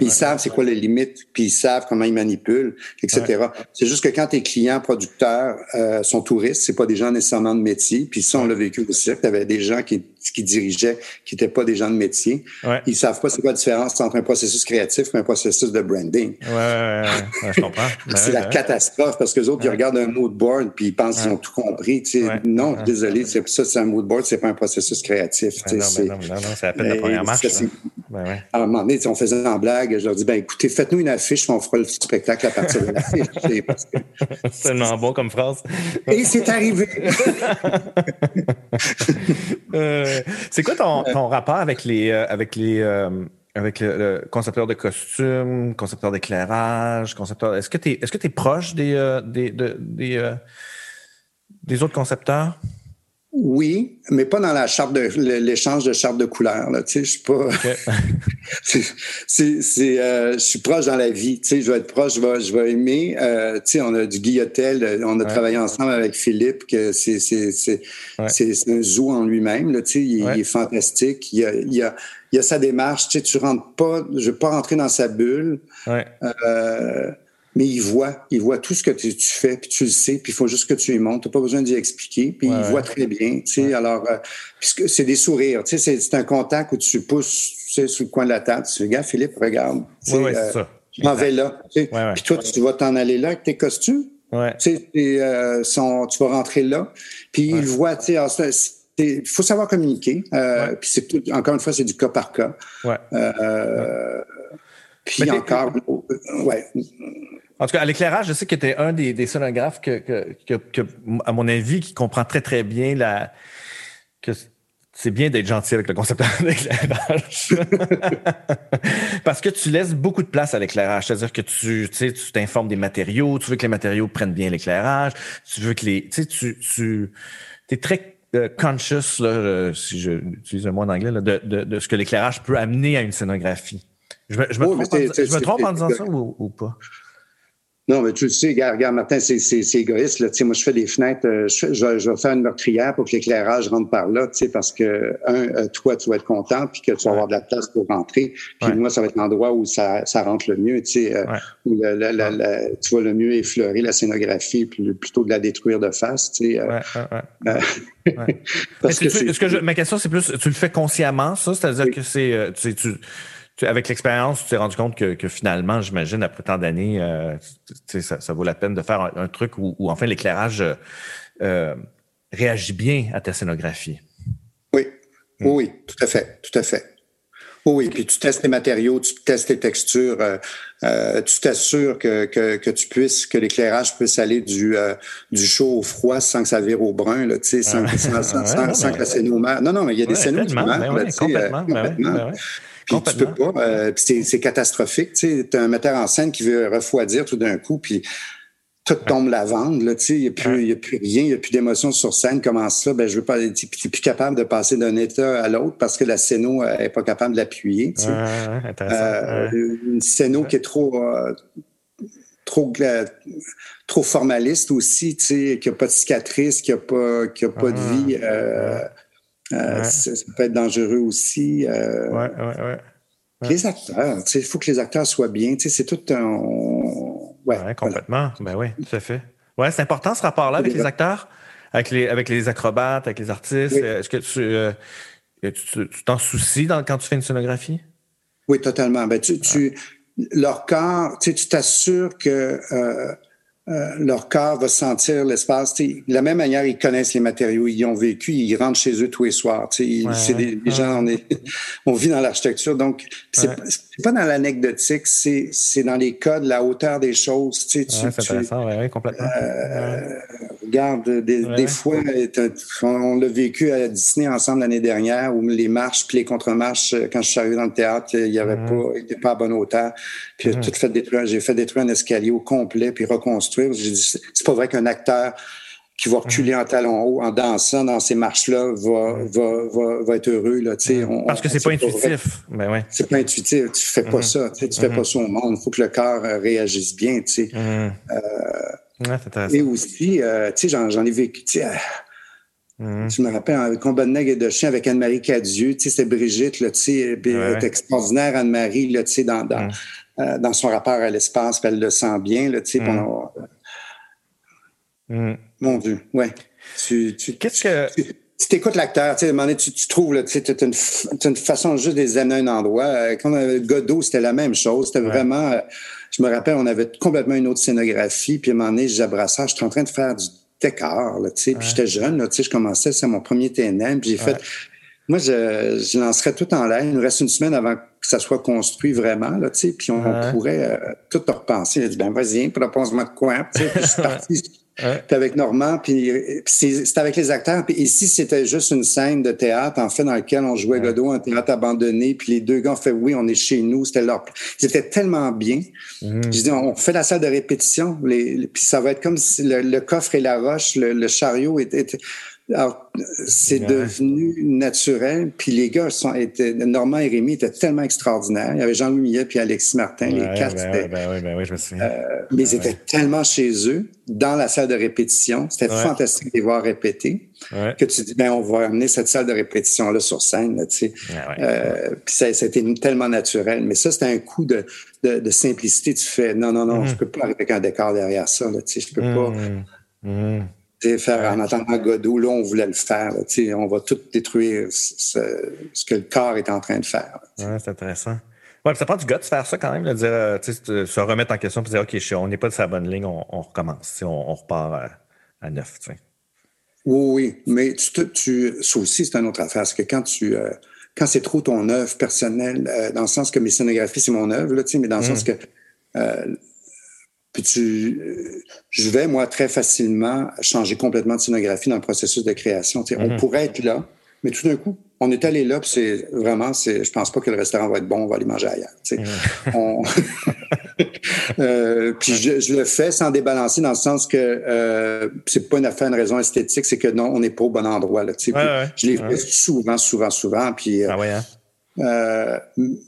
ils savent c'est quoi les limites, puis ils savent comment ils manipulent, etc. C'est juste que quand tes clients producteurs euh, sont touristes, c'est pas des gens nécessairement de métier, puis ça, on l'a vécu aussi. Tu avais des gens qui, qui dirigeaient, qui n'étaient pas des gens de métier. Ils savent pas c'est quoi la différence entre un processus créatif et un processus de branding. Ouais, je comprends. c'est la catastrophe, parce que les autres, ils regardent un mood board, puis ils pensent ils ont tout compris. Non, désolé, ça, c'est un mood board, c'est pas un processus créatif. non, non, non, c'est à peine la première marche. Ben à un moment donné, on faisait en blague, je leur dis, ben écoutez, faites-nous une affiche, on fera le spectacle à partir de l'affiche. c'est tellement bon comme phrase. Et c'est arrivé. Euh, c'est quoi ton, ton, rapport avec les, euh, avec les, euh, avec le, concepteur de costumes, concepteur d'éclairage, concepteur. Est-ce que tu es, est-ce que es proche des, des, des, des autres concepteurs? Oui, mais pas dans la charte de l'échange de chartes de couleurs. Là, tu sais, je suis pas. c'est, euh, je suis proche dans la vie. Tu sais, je vais être proche, je vais, je vais aimer. Euh, tu sais, on a du Guillotel, on a travaillé ensemble avec Philippe, que c'est, c'est, c'est, c'est, un zoo en lui-même. Là, tu sais, il, est fantastique. Il y a, il y a, il y a sa démarche. Tu sais, tu rentres pas, je vais pas rentrer dans sa bulle. Ouais. Euh, mais il voit, il voit tout ce que tu, fais, puis tu le sais, puis il faut juste que tu y montes. Tu n'as pas besoin d'y expliquer, puis il voit très bien. Tu sais, alors, euh, puisque c'est des sourires, tu sais, c'est un contact où tu pousses tu sais, sur le coin de la table. Tu dis, gars, Philippe, regarde. Tu sais, euh, ça. Je m'en vais là. Tu sais, puis toi, tu vas t'en aller là avec tes costumes. Ouais. Tu sais, euh, son, tu vas rentrer là. Puis il voit, tu sais, il faut savoir communiquer. Euh, puis c'est tout, encore une fois, c'est du cas par cas. Ouais. Puis encore, ouais. En tout cas, à l'éclairage, je sais que tu es un des, des scénographes que, que, que, à mon avis, qui comprend très, très bien la, que c'est bien d'être gentil avec le concepteur d'éclairage. Parce que tu laisses beaucoup de place à l'éclairage. C'est-à-dire que tu, tu t'informes des matériaux, tu veux que les matériaux prennent bien l'éclairage, tu veux que les, tu sais, tu, tu es très euh, conscious, là, euh, si je utilise un mot en anglais, là, de, de, de, ce que l'éclairage peut amener à une scénographie. Je me, je me, trompe, en, je me trompe en disant ça ou, ou pas? Non, mais tu le sais, regarde, regarde Martin, c'est, égoïste. Là. Tu sais, moi, je fais des fenêtres, euh, je, je, vais faire une meurtrière pour que l'éclairage rentre par là, tu sais, parce que, un, euh, toi, tu vas être content, puis que tu vas avoir de la place pour rentrer. Puis moi, ça va être l'endroit où ça, ça rentre le mieux, tu sais, euh, où tu vas le mieux effleurer la scénographie, puis plutôt de la détruire de face, tu sais. parce que, ce que je, ma question, c'est plus, tu le fais consciemment, ça? C'est-à-dire que c'est, tu, tu avec l'expérience, tu t'es rendu compte que, finalement, j'imagine, après tant d'années, euh, ça, ça, vaut la peine de faire un, truc où, où, enfin l'éclairage euh, réagit bien à ta scénographie. Oui, hmm. oui, tout à fait, tout à fait. Oui, puis tu testes tes matériaux, tu testes tes textures, euh, tu t'assures que, que, tu puisses, que l'éclairage puisse aller du, du chaud au froid sans que ça vire au brun, là, sans, sans, sans, sans, que la scéno Non, non, mais il y a des scénos qui meurent. Ben complètement, ben ben puis tu peux pas, euh, c'est catastrophique. Tu as un metteur en scène qui veut refroidir tout d'un coup, puis tout tombe la vente. Il n'y a, plus, a plus rien, il n'y a plus d'émotion sur scène. Comment ça? Ben, je veux pas. Tu n'es plus capable de passer d'un état à l'autre parce que la scéno n'est pas capable de l'appuyer. Euh, une scéno qui est trop. Euh, trop trop formaliste aussi, tu sais, qui n'a pas de cicatrice, qui n'a pas, qui a pas de ah, vie. Euh, ça peut être dangereux aussi. Euh, ouais, ouais. Les acteurs, il faut que les acteurs soient bien. C'est tout un. Ouais, complètement. Ben oui, tout à fait. Ouais, c'est important ce rapport-là avec les acteurs, avec les, avec les acrobates, avec les artistes. Est-ce que tu euh, t'en soucies dans, quand tu fais une scénographie? Oui, totalement. Ben, tu, tu, leur corps, tu t'assures que euh, leur corps va sentir l'espace. De la même manière, ils connaissent les matériaux, ils ont vécu, ils rentrent chez eux tous les soirs. c'est des, gens, on, est, on vit dans l'architecture. Donc, c'est pas dans l'anecdotique, c'est dans les codes, la hauteur des choses. Tu, c'est intéressant, oui, complètement. Euh, regarde, des, fois, on, l'a vécu à Disney ensemble l'année dernière, où les marches puis les contre-marches, quand je suis arrivé dans le théâtre, il y avait pas, il n'était pas à bonne hauteur. Puis tout fait détruire, j'ai fait détruire un escalier au complet, puis reconstruire j'ai dit, c'est pas vrai qu'un acteur qui va reculer en talon haut en dansant dans ces marches-là va, va, va, être heureux. Là, on, Parce que c'est pas intuitif. Ben ouais. C'est pas intuitif. Tu fais pas ça. Tu fais pas ça au monde. Il faut que le corps euh, réagisse bien. Tu euh, et aussi, euh, j'en ai vécu. Tu me rappelles, avec Combat de nègre et de chien avec Anne-Marie Cadieux, c'était Brigitte, là, tu sais, extraordinaire, Anne-Marie, là, tu sais, dans, dans, dans son rapport à l'espace, elle le sent bien, là, tu sais. Mon Dieu, ouais. Tu, tu, Qu'est-ce que. Tu, t'écoutes l'acteur, tu sais, tu, tu trouves, tu as une, une façon juste de les amener à un endroit. Euh, comme euh, Godot, c'était la même chose. C'était vraiment. Euh, je me rappelle, on avait complètement une autre scénographie. Puis à un moment donné, j'abrassais, j'étais en train de faire du décor, là, tu sais. Puis j'étais jeune, là, tu sais, je commençais, c'est mon premier TNM. Puis j'ai fait. Moi, je, je lancerais tout en l'air. Il nous reste une semaine avant que ça soit construit vraiment, là, tu sais. Puis on, pourrait tout repenser. Il a dit, ben vas-y, propose-moi de quoi. Tu sais, puis je suis parti. Puis avec Normand, puis, c'était avec les acteurs. Puis ici, c'était juste une scène de théâtre, en fait, dans laquelle on jouait Godot, un théâtre abandonné. Puis les deux gars ont fait oui, on est chez nous. C'était leur. Ils étaient tellement bien. Mmh. Je dis, on fait la salle de répétition. Les, puis ça va être comme si le, coffre et la roche, le, chariot était alors, c'est devenu naturel. Puis les gars sont, étaient, Normand et Rémi étaient tellement extraordinaires. Il y avait Jean-Louis Millet puis Alexis Martin. les quatre, ben, ben, ben, oui, je me souviens. Euh, mais ils étaient tellement chez eux, dans la salle de répétition. C'était fantastique de les voir répéter. Que tu dis, ben, on va amener cette salle de répétition-là sur scène, tu sais. Euh, puis ça, été tellement naturel. Mais ça, c'était un coup de, de, de, simplicité. Tu fais, non, non, non, mm-hmm. je peux pas arriver avec un décor derrière ça, là, tu sais. Je peux pas. Mm-hmm. Faire en attendant Godot, là, on voulait le faire. on va tout détruire ce, que le corps est en train de faire. c'est intéressant. Ouais, ça prend du gars de faire ça quand même, de dire, euh, se remettre en question et dire OK, on n'est pas de sa bonne ligne, on, recommence, on, repart à, neuf. Oui, oui, mais tu, tu, ça aussi, c'est une autre affaire. C'est que quand tu. Euh, quand c'est trop ton œuvre personnelle, euh, dans le sens que mes scénographies, c'est mon œuvre, mais dans le sens mm. que puis tu, je vais, moi, très facilement changer complètement de scénographie dans le processus de création. On mhm. pourrait être là, mais tout d'un coup, on est allé là, puis c'est vraiment, c'est, je pense pas que le restaurant va être bon, on va aller manger ailleurs. Mhm. euh, puis je, le fais sans débalancer dans le sens que euh, c'est pas une affaire, une raison esthétique, c'est que non, on n'est pas au bon endroit. Là, Je l'ai fait souvent, souvent, souvent. Puis, euh, ah ouais, hein? Euh,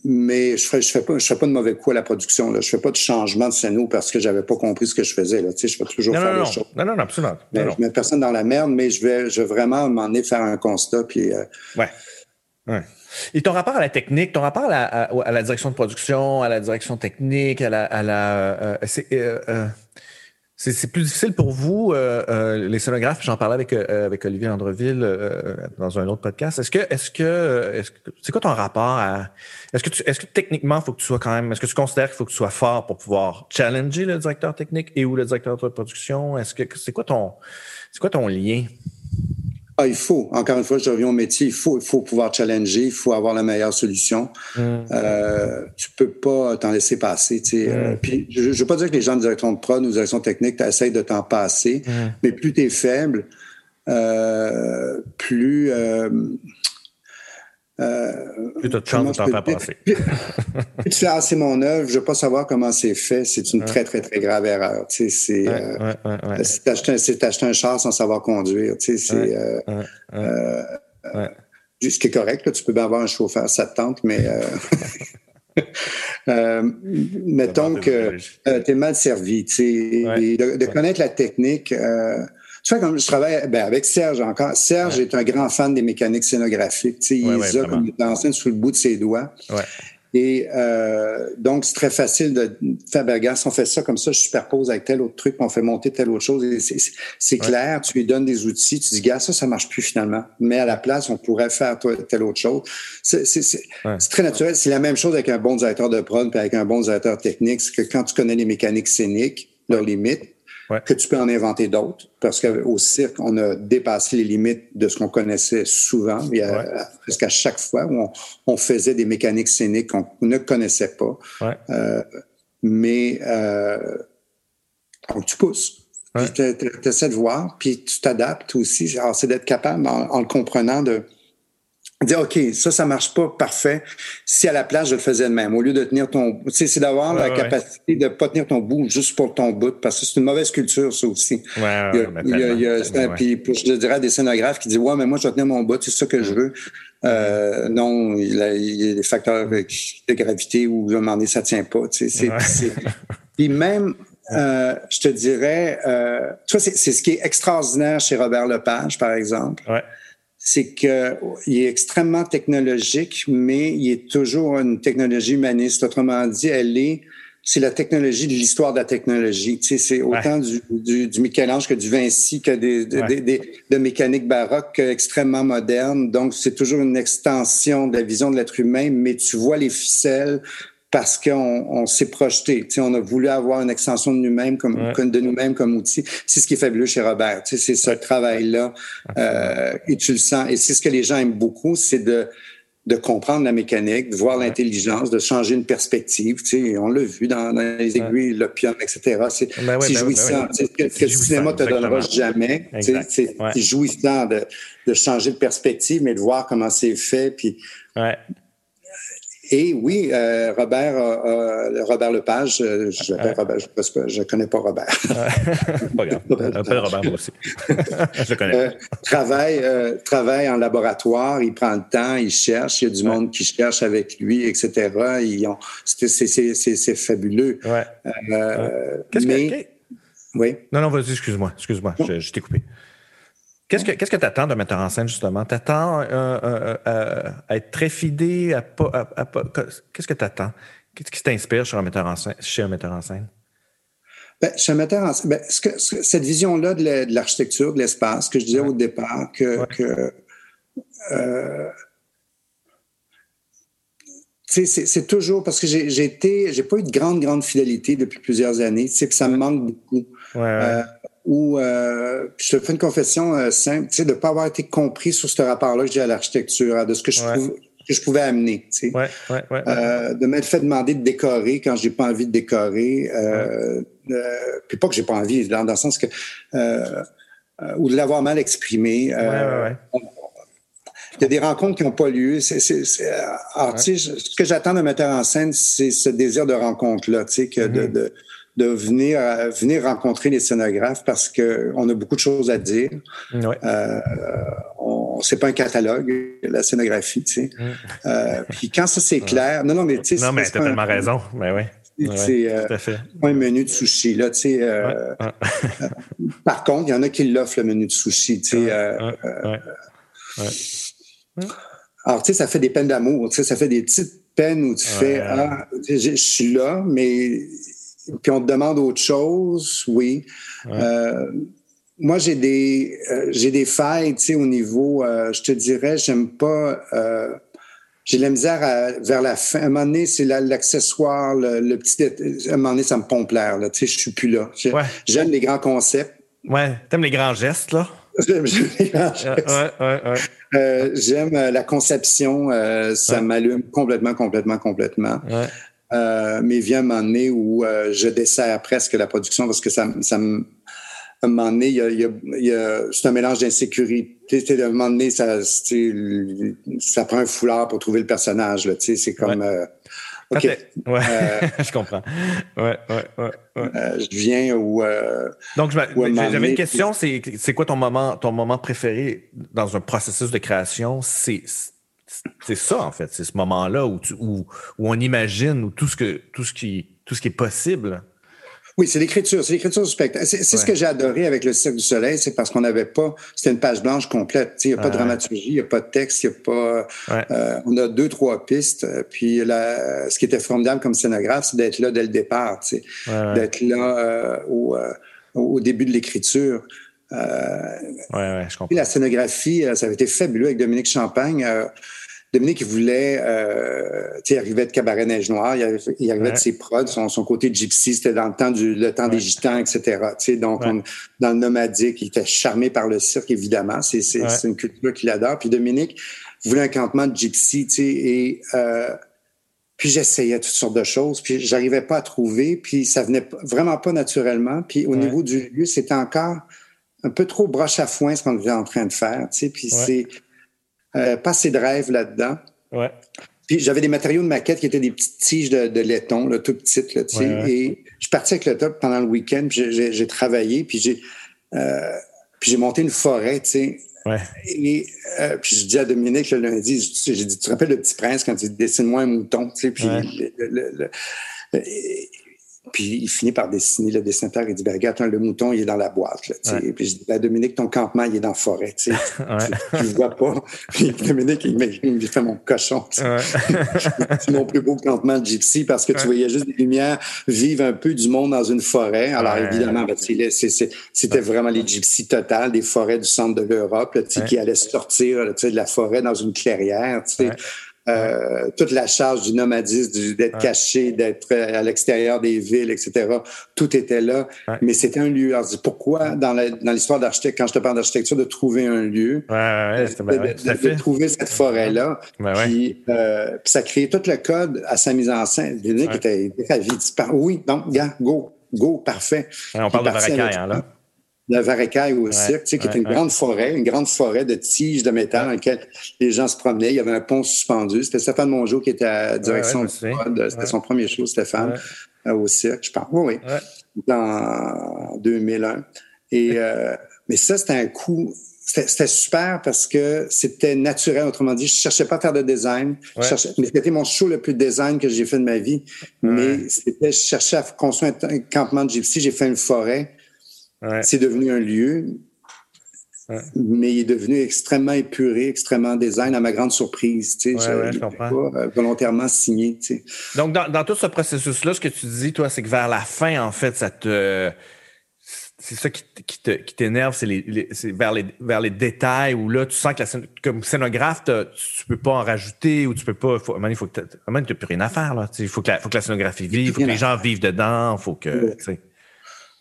mais je fais, je fais pas, je fais pas de mauvais coup à la production. Là. Je fais pas de changement de scénario parce que j'avais pas compris ce que je faisais. Là. Tu sais, je fais toujours faire les choses. Non, non, non, absolument. je mets personne dans la merde, mais je vais, je vais vraiment m'en faire un constat. Puis, euh... ouais. ouais. Et ton rapport à la technique, ton rapport à la, à, la direction de production, à la direction technique, à la, à la euh, c'est plus difficile pour vous, euh, euh, les scénographes. J'en parlais avec euh, avec Olivier Andreville dans un autre podcast. Est-ce que est-ce que est-ce que c'est quoi ton rapport à est-ce que tu est-ce que techniquement faut que tu sois quand même est-ce que tu considères qu'il faut que tu sois fort pour pouvoir challenger le directeur technique et ou le directeur de production? Est-ce que c'est quoi ton c'est quoi ton lien? Ah, il faut, encore une fois, je reviens au métier, il faut, il faut pouvoir challenger, il faut avoir la meilleure solution. Mm. Euh, tu peux pas t'en laisser passer. Tu sais. Euh, mm. puis, je ne veux pas dire que les gens de direction de prod ou de direction technique essayent de t'en passer, mm. mais plus tu es faible, euh, plus... Euh, euh, plus de chance de t'en faire passer. tu c'est mon œuvre, je veux pas savoir comment c'est fait. C'est une très, très, très grave erreur. Tu sais, c'est euh, ouais, acheter un char sans savoir conduire. Tu sais, c'est... Euh, euh, ce qui est correct, là, tu peux bien avoir un chauffeur, ça te tente, mais... Euh, mettons que tu es mal servi. De, de, connaître la technique, tu vois, comme je travaille ben, avec Serge encore. Serge est un grand fan des mécaniques scénographiques. Tu sais, il a comme une enseigne sous le bout de ses doigts. Et euh, donc, c'est très facile de faire, ben, si on fait ça comme ça, je superpose avec tel autre truc, on fait monter telle autre chose. C'est clair, tu lui donnes des outils, tu dis, gars, ça, ça marche plus finalement. Mais à la place, on pourrait faire telle autre chose. C'est très naturel. C'est la même chose avec un bon directeur de prod puis avec un bon directeur technique. C'est que quand tu connais les mécaniques scéniques, leurs limites, que tu peux en inventer d'autres, parce qu'au cirque, on a dépassé les limites de ce qu'on connaissait souvent. Presque à chaque fois où on, faisait des mécaniques scéniques qu'on ne connaissait pas. Euh, mais euh, tu pousses. Tu essaies de voir, puis tu t'adaptes aussi. c'est d'être capable, en, le comprenant, de dire OK, ça, ça marche pas, parfait. Si à la place, je le faisais de même, au lieu de tenir ton. Tu sais, c'est d'avoir la capacité de pas tenir ton bout juste pour ton bout, parce que c'est une mauvaise culture, ça aussi. Il a, il a, puis, je dirais à des scénographes qui disent Ouais, mais moi, je vais tenir mon bout, c'est ça que je veux. Euh, non, il, y a des facteurs de gravité où à un moment donné, ça tient pas. Tu sais, c'est, Puis même, euh, je te dirais, euh, tu vois, c'est, c'est ce qui est extraordinaire chez Robert Lepage, par exemple. Ouais c'est qu'il est extrêmement technologique, mais il est toujours une technologie humaniste. Autrement dit, elle est, c'est la technologie de l'histoire de la technologie. Tu sais, c'est autant du, du, Michel-Ange que du Vinci, que des, des, de mécanique baroque extrêmement moderne. Donc, c'est toujours une extension de la vision de l'être humain, mais tu vois les ficelles parce qu'on on, s'est projeté. Tu sais, on a voulu avoir une extension de nous-mêmes comme, de nous-mêmes comme outil. C'est ce qui est fabuleux chez Robert. Tu sais, c'est ce travail-là euh, et tu le sens. Et c'est ce que les gens aiment beaucoup, c'est de de comprendre la mécanique, de voir l'intelligence, de changer une perspective. Tu sais, on l'a vu dans, les aiguilles, l'opium, etc. C'est ben ben jouissant. Ben que, le cinéma te donnera jamais. C'est jouissant de, de changer de perspective, mais de voir comment c'est fait. Puis, ouais. Et oui, euh, Robert, euh, Robert Lepage, euh, je ne connais pas Robert. pas grave. Robert, Robert moi aussi. je le connais. travaille, travaille en laboratoire, il prend le temps, il cherche, il y a du monde qui cherche avec lui, etc. C'est fabuleux. Ouais. Qu'est-ce que... Oui. Non, non, vas-y, excuse-moi, excuse-moi, je, je t'ai coupé. Qu'est-ce que qu'est-ce que tu attends d'un metteur en scène, justement? Tu attends euh, euh, euh, à être très fidé? À pas, qu'est-ce que tu attends? Qu'est-ce qui t'inspire chez un metteur en scène? Chez un metteur en scène? Ben, chez un metteur en scène, ben, ce que, cette vision-là de l'architecture, de l'espace, que je disais au départ, que, c'est toujours parce que j'ai été, j'ai pas eu de grande, grande fidélité depuis plusieurs années. C'est que ça me manque beaucoup. Ouais, ou euh, je te fais une confession euh, simple, de pas avoir été compris sur ce rapport-là que j'ai à l'architecture, de ce que je que je pouvais amener, tu sais. Ouais, ouais, ouais, euh, de m'être fait demander de décorer quand j'ai pas envie de décorer, euh, puis pas que j'ai pas envie, dans, le sens que ou de l'avoir mal exprimé. il y a des rencontres qui n'ont pas lieu. C'est, c'est, alors, tu sais, ce que j'attends de metteur en scène, c'est ce désir de rencontre-là, tu sais, que de, mm-hmm. de de venir euh, venir rencontrer les scénographes parce que on a beaucoup de choses à dire. Ouais. Euh, on c'est pas un catalogue la scénographie, tu sais. Mm. Euh, puis quand ça c'est clair, non non mais tu sais. Non mais t'as tellement raison, mais oui. C'est euh, un menu de sushi là, par contre, il y en a qui l'offrent le menu de sushi. Alors tu sais, ça fait des peines d'amour, tu sais, ça fait des petites peines où tu fais ah, je suis là, mais puis on te demande autre chose, oui. Euh, moi, j'ai des euh, j'ai des failles, tu sais, au niveau, euh, je te dirais, j'aime pas. j'ai la misère vers la fin. À un moment donné, c'est l'accessoire, le, petit. À un moment donné, ça me pompe l'air, là. Tu sais, je suis plus là. J'aime les grands concepts. Ouais, t'aimes les grands gestes, là? J'aime les grands gestes. Ouais, ouais, j'aime la conception. ça m'allume complètement, complètement, complètement. Euh, mais vient un moment donné où euh, je dessert presque la production parce que ça, ça me. À un moment donné, c'est un mélange d'insécurité. À un moment donné, ça, ça prend un foulard pour trouver le personnage. Là, c'est comme. Euh, OK. Ouais, je comprends. Ouais, ouais, ouais. ouais. je viens où. Donc, j'avais une question. C'est, c'est quoi ton moment, ton moment préféré dans un processus de création? C'est c'est ça, en fait. C'est ce moment-là où, où, on imagine où tout, ce que, tout, ce qui, tout ce qui est possible. Oui, c'est l'écriture, c'est l'écriture du spectacle. C'est ce que j'ai adoré avec le Cirque du Soleil, c'est parce qu'on n'avait pas, c'était une page blanche complète. Il n'y a pas de dramaturgie, il n'y a pas de texte, il n'y a pas. Euh, on a deux, trois pistes. Euh, puis ce qui était formidable comme scénographe, c'est d'être là dès le départ, d'être là euh, au, euh, au, début de l'écriture. Euh, ouais, ouais, je comprends. la scénographie, ça avait été fabuleux avec Dominique Champagne. Dominique, il voulait, euh, tu sais, il arrivait de Cabaret Neige Noire, il arrivait, il arrivait de ses prods, son, son côté gypsy, c'était dans le temps du le temps des gitans, etc. Tu sais, donc dans le nomadique, il était charmé par le cirque, évidemment. C'est c'est une culture qu'il adore. Puis Dominique voulait un campement de gypsy, tu sais, et euh, puis j'essayais toutes sortes de choses, puis j'arrivais pas à trouver, puis ça venait vraiment pas naturellement. Puis au niveau du lieu, c'était encore un peu trop broche à foin ce qu'on était en train de faire, tu sais. Puis c'est euh, pas assez de rêve là-dedans. Ouais. Puis j'avais des matériaux de maquette qui étaient des petites tiges de, de laiton, là, tout petites. Là, Et je suis parti avec le top pendant le week-end, puis j'ai travaillé, puis j'ai euh, puis j'ai monté une forêt, tu sais. Ouais. Et euh, puis je dis à Dominique le lundi, j'ai dit, tu te rappelles le petit prince quand il dessine-moi un mouton, tu sais, puis le, le, puis il finit par dessiner le dessinateur. Il dit ben, Regarde, le mouton, il est dans la boîte. Là, Puis je dis ben, Dominique, ton campement, il est dans la forêt. Tu ne vois pas. Puis Dominique, il, me fait mon cochon. c'est mon plus beau campement de gypsy parce que tu voyais juste des lumières vivre un peu du monde dans une forêt. Alors évidemment, ben, c'était vraiment les gypsies totales des forêts du centre de l'Europe qui allaient sortir de la forêt dans une clairière. Euh, toute la charge du nomadisme, d'être caché, d'être à l'extérieur des villes, etc. Tout était là, mais c'était un lieu. Alors, pourquoi dans l'histoire d'architecte, quand je te parle d'architecture, de trouver un lieu, ouais, de, trouver cette forêt-là, puis, euh, puis, ça créait tout le code à sa mise en scène. Qui était ravi. Oui, donc, gars, go, go, parfait. on parle de Varacaille, hein, là la Varecaille au cirque, tu sais, qui est une grande forêt, une grande forêt de tiges de métal dans laquelle les gens se promenaient. Il y avait un pont suspendu. C'était Stéphane Mongeau qui était à la direction du C'était son premier show, Stéphane, au cirque, je pense. Oui, oui. Dans 2001. Et, euh, mais ça, c'était un coup c'était super parce que c'était naturel. Autrement dit, je cherchais pas à faire de design. mais c'était mon show le plus design que j'ai fait de ma vie. Mais c'était, je cherchais à construire un, campement de gypsy. J'ai fait une forêt. C'est devenu un lieu, mais il est devenu extrêmement épuré, extrêmement design, à ma grande surprise. Tu sais, je, pas euh, volontairement signé. Tu sais. Donc, dans, dans, tout ce processus-là, ce que tu dis, toi, c'est que vers la fin, en fait, ça te c'est ça qui, qui t'énerve, c'est les, vers, les, vers les détails où là, tu sens que la, comme scénographe, tu peux pas en rajouter ou tu peux pas. Faut, il faut que tu n'as plus rien à faire. Il faut que, la, faut que la scénographie vive, il faut que les gens vivent dedans, il faut que.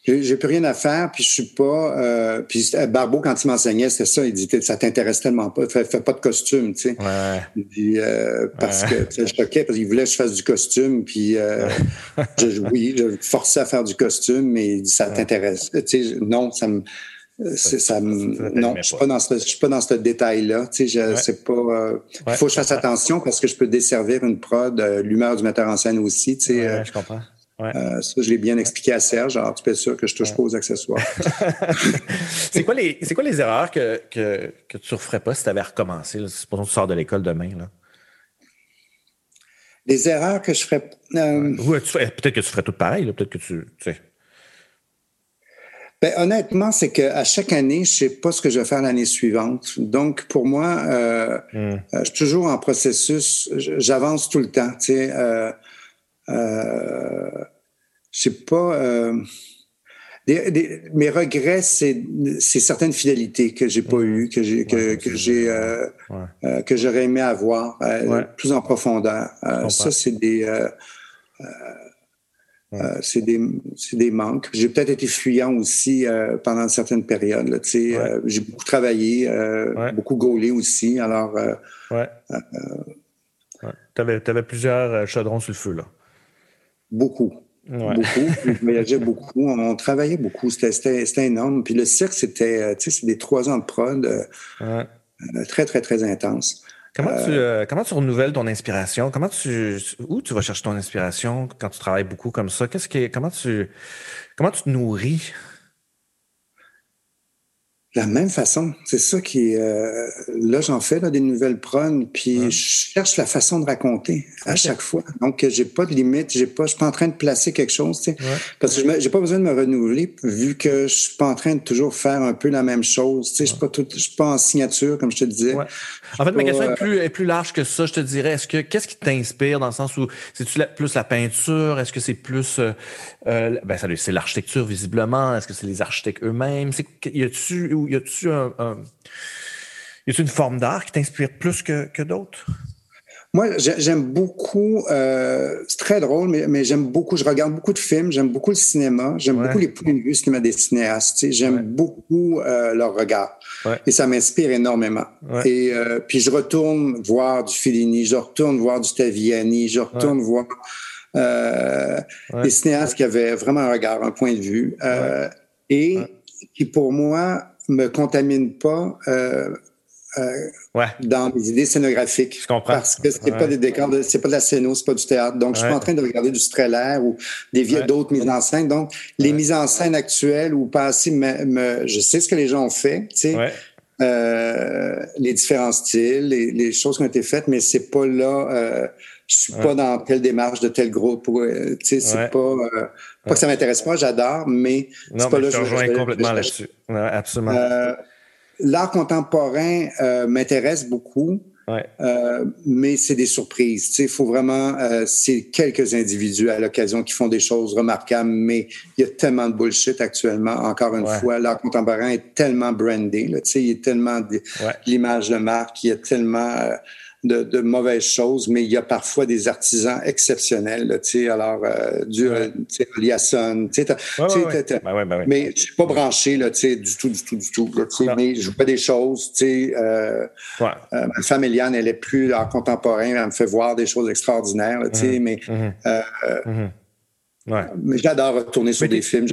J'ai plus rien à faire, puis je suis pas. Euh, puis Barbeau, quand il m'enseignait, c'était ça. Il dit ça t'intéresse tellement pas, fais, fais, pas de costume, tu sais. Ouais. Puis, euh, parce que je choquais parce qu'il voulait que je fasse du costume, puis euh, je, oui, je forçais à faire du costume, mais ça t'intéresse. Tu sais, non, ça me. Ça, non, je suis pas dans ce, je suis pas dans ce détail-là. Tu sais, c'est pas. Euh, il faut que je fasse attention parce que je peux desservir une prod, euh, l'humeur du metteur en scène aussi. Tu sais, je comprends. Euh, ça, je l'ai bien expliqué à Serge. Alors, tu peux être sûr que je touche pas aux accessoires. c'est quoi les c'est quoi les erreurs que, que, que tu ne referais pas si tu avais recommencé? Supposons que tu sors de l'école demain. Là. Les erreurs que je ferais. Euh... peut-être que tu ferais tout pareil. Peut-être que tu. tu sais. Ben, honnêtement, c'est qu'à chaque année, je sais pas ce que je vais faire l'année suivante. Donc, pour moi, euh, hmm. euh je suis toujours en processus. J'avance tout le temps. Tu sais, euh, je sais pas. Euh, mes regrets, c'est certaines fidélités que j'ai pas eues, que j'ai que, que j'ai euh, euh, que j'aurais aimé avoir plus en profondeur. ça, c'est des c'est des c'est des manques. J'ai peut-être été fuyant aussi pendant certaines périodes. J'ai beaucoup travaillé, beaucoup gaulé aussi. Alors, ouais. tu avais, avais, plusieurs chaudrons sur le feu là. Beaucoup. Beaucoup. je voyageais beaucoup. On, travaillait beaucoup. C'était énorme. Puis le cirque, c'était, euh, tu sais, c'est des trois ans de prod euh, euh, très, très, très intense. Comment tu, comment tu renouvelles ton inspiration? Comment tu, où tu vas chercher ton inspiration quand tu travailles beaucoup comme ça? Qu'est-ce qui, comment tu, comment tu te nourris? La même façon. C'est ça qui euh, là, j'en fais là, des nouvelles prônes, puis je cherche la façon de raconter à chaque fois. Donc, j'ai pas de limite, j'ai pas, je suis pas en train de placer quelque chose, tu sais, parce que j'ai pas besoin de me renouveler vu que je suis pas en train de toujours faire un peu la même chose. Tu sais, je suis pas tout, je suis pas en signature comme je te disais. En fait, ma question est, euh, plus, est plus large que ça. Je te dirais, est-ce que qu'est-ce qui t'inspire dans le sens où c'est-tu plus la peinture, est-ce que c'est plus, euh, euh ben, c'est l'architecture visiblement, est-ce que c'est les architectes eux-mêmes, y a-tu y a-tu un, une forme d'art qui t'inspire plus que, que d'autres? Moi, j'aime beaucoup, euh, c'est très drôle, mais, mais j'aime beaucoup, je regarde beaucoup de films, j'aime beaucoup le cinéma, j'aime beaucoup les points de vue cinéma des cinéastes, j'aime beaucoup euh, leur regard. Et ça m'inspire énormément. Et euh, puis je retourne voir du Fellini, je retourne voir du Taviani, je retourne voir des cinéastes qui avaient vraiment un regard, un point de vue. et qui, pour moi, me contamine pas euh, euh, dans mes idées scénographiques. Je comprends. Parce que c'est pas des décors, c'est pas de la scéno, c'est pas du théâtre. Donc, je suis pas en train de regarder du thriller ou des d'autres mises en scène. Donc, les mises en scène actuelles ou passées, me, je sais ce que les gens ont fait, tu sais. Euh, les différents styles, les, les, choses qui ont été faites, mais c'est pas là. Euh, je suis pas dans telle démarche de tel groupe. tu sais, c'est pas. Euh, pas que ça m'intéresse pas, j'adore, mais c'est pas là. Je te rejoins complètement là-dessus. absolument. Euh, l'art contemporain euh, m'intéresse beaucoup. Euh, mais c'est des surprises. Il faut vraiment, euh, c'est quelques individus à l'occasion qui font des choses remarquables, mais il y a tellement de bullshit actuellement. Encore une fois, l'art contemporain est tellement brandé. Là, il y a tellement l'image de marque, il y a tellement de, de, mauvaises choses, mais il y a parfois des artisans exceptionnels. Tu sais, alors, euh, du ouais. tu sais, Liasson, tu sais, mais je suis pas branché là, tu sais, du tout, du tout, du tout. Là, mais je fais des choses. Tu sais, euh, euh, ma femme Eliane, elle est plus en contemporain, elle me fait voir des choses extraordinaires. Là, tu sais, mmh. mais mmh. Euh, mmh. Ouais. Mais j'adore retourner sur des films.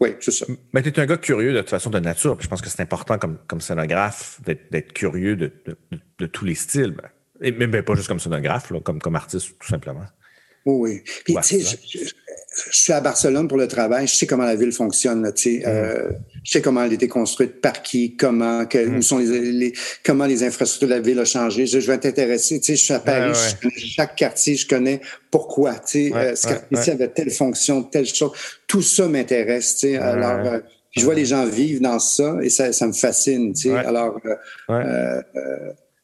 Oui, c'est ça. Mais tu es un gars curieux de toute façon de nature. je pense que c'est important comme, comme scénographe d'être curieux de, de, de, tous les styles. Et même pas juste comme scénographe, là, comme, comme artiste, tout simplement. Oui. Puis, tu sais, je suis à Barcelone pour le travail, je sais comment la ville fonctionne. Tu sais, euh, je sais comment elle a été construite, par qui, comment, que, où sont les, comment les infrastructures de la ville ont changé. Je, vais t'intéresser. Tu sais, je suis à Paris, je connais chaque quartier, je connais pourquoi. Tu sais, euh, ce quartier-ci avait telle fonction, telle chose. Tout ça m'intéresse. Tu sais, alors. Euh, je vois les gens vivre dans ça et ça, ça me fascine. Tu sais. Alors, euh,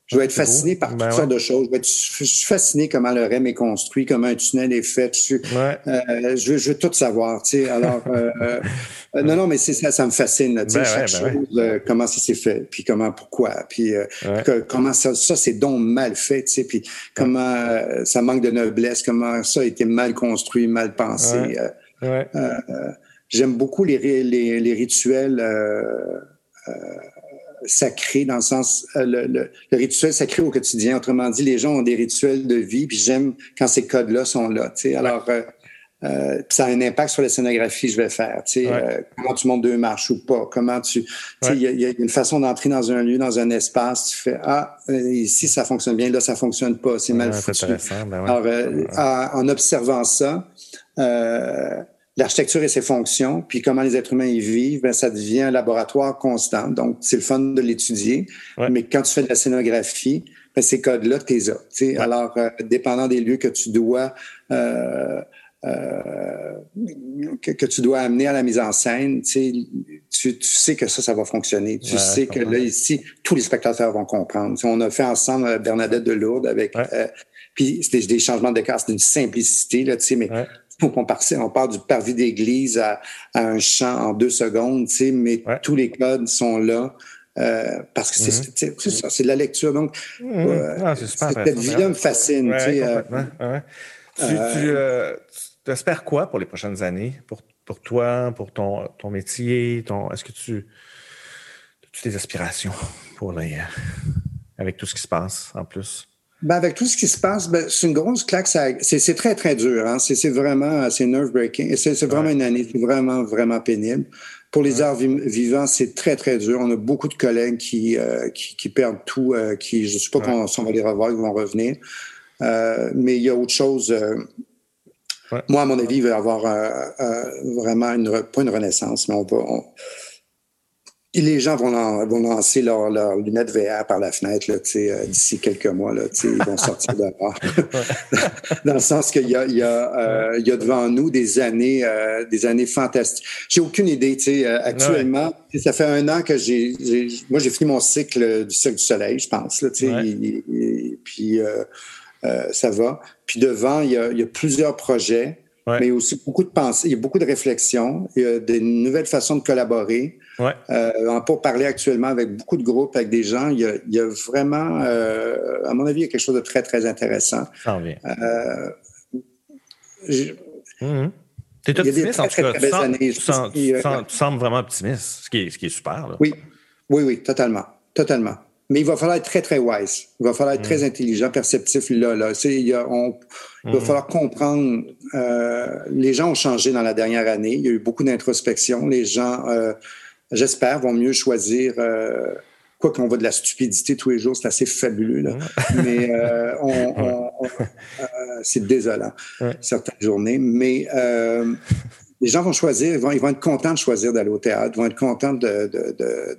je vais être fasciné par toutes ben sortes de choses. Je, suis fasciné comment le REM est construit, comment un tunnel est fait. Je, euh, je, veux, tout savoir. Tu sais. Alors, euh, euh, non, non, mais c'est ça, ça me fascine. Tu sais, ben chaque ben chose, comment ça s'est fait, puis comment, pourquoi, puis comment ça, ça c'est donc mal fait. Tu sais, puis comment ça manque de noblesse, comment ça a été mal construit, mal pensé. J'aime beaucoup les, les, les rituels sacré dans le sens euh, le, le, rituel sacré au quotidien. Autrement dit, les gens ont des rituels de vie, puis j'aime quand ces codes-là sont là. Tu sais. Alors, euh, euh, ça a un impact sur la scénographie que je vais faire. Tu sais, euh, comment tu montes deux marches ou pas, comment tu... Tu sais, il y, a une façon d'entrer dans un lieu, dans un espace. Tu fais, ah, ici, ça fonctionne bien, là, ça fonctionne pas, c'est mal foutu. Ben Alors, en observant ça, l'architecture et ses fonctions, puis comment les êtres humains y vivent, ben, ça devient un laboratoire constant. Donc, c'est le fun de l'étudier. Mais quand tu fais de la scénographie, ben, ces codes-là, tu les as. Ouais. Alors, euh, dépendant des lieux que tu dois euh, euh, que, tu dois amener à la mise en scène, tu, tu sais que ça, ça va fonctionner. Tu sais que là, ici, tous les spectateurs vont comprendre. on a fait ensemble Bernadette de Lourdes avec... puis c'était des changements de décor, c'était une simplicité, là, tu sais, mais on, part, on part du parvis d'église à, un chant en deux secondes, tu sais, mais tous les codes sont là. Euh, parce que c'est mhm. ça, c'est de la lecture. Donc, mhm. euh, ah, cette vie-là me fascine. tu, sais, euh, tu, espères quoi pour les prochaines années, pour, pour toi, pour ton, ton métier? Ton, est-ce que tu as des aspirations pour les, avec tout ce qui se passe en plus? Ben avec tout ce qui se passe, ben, c'est une grosse claque. C'est très, très dur. Hein? C'est vraiment c'est nerve-breaking. C'est vraiment une année, vraiment, vraiment pénible. Pour les arts vivants, c'est très, très dur. On a beaucoup de collègues qui, euh, qui, qui, perdent tout, euh, qui, je ne sais pas quand on va les revoir, ils vont revenir. Euh, mais il y a autre chose. Moi, à mon avis, il va y avoir vraiment une, pas une renaissance, mais on va... les gens vont, vont lancer leurs leur lunettes VR par la fenêtre euh, d'ici quelques mois. Là, ils vont sortir dehors. Dans le sens qu'il y a, il y, a, il y a devant nous des années, des années fantastiques. J'ai aucune idée. actuellement, ça fait un an que j'ai. Moi, j'ai fini mon cycle du cycle du soleil, je pense. Là, et, puis ça va. Puis devant, il y a, il y a plusieurs projets. mais aussi beaucoup de pensées, il y a beaucoup de réflexions, il y a des nouvelles façons de collaborer. Ouais. Euh, pour parler actuellement avec beaucoup de groupes, avec des gens, il y a, il y a vraiment, euh, à mon avis, il y a quelque chose de très, très intéressant. Ça en vient. Euh, mm-hmm. Tu es optimiste, en tout cas? Tu, sens, tu, tu, sembles vraiment optimiste, ce qui est, ce qui est super. Là. Oui, oui, oui, totalement. Totalement. Mais il va falloir être très, très wise. Il va falloir être très mm. intelligent, perceptif là. là. Il, y a, on, il va mm. falloir comprendre. Euh, les gens ont changé dans la dernière année. Il y a eu beaucoup d'introspection. Les gens euh, j'espère, vont mieux choisir. Euh, quoi qu'on voit de la stupidité tous les jours, c'est assez fabuleux, là. mais euh, on, euh, c'est désolant, certaines journées. Mais euh, les gens vont choisir, ils vont, ils vont être contents de choisir d'aller au théâtre, ils vont être contents de, de, de,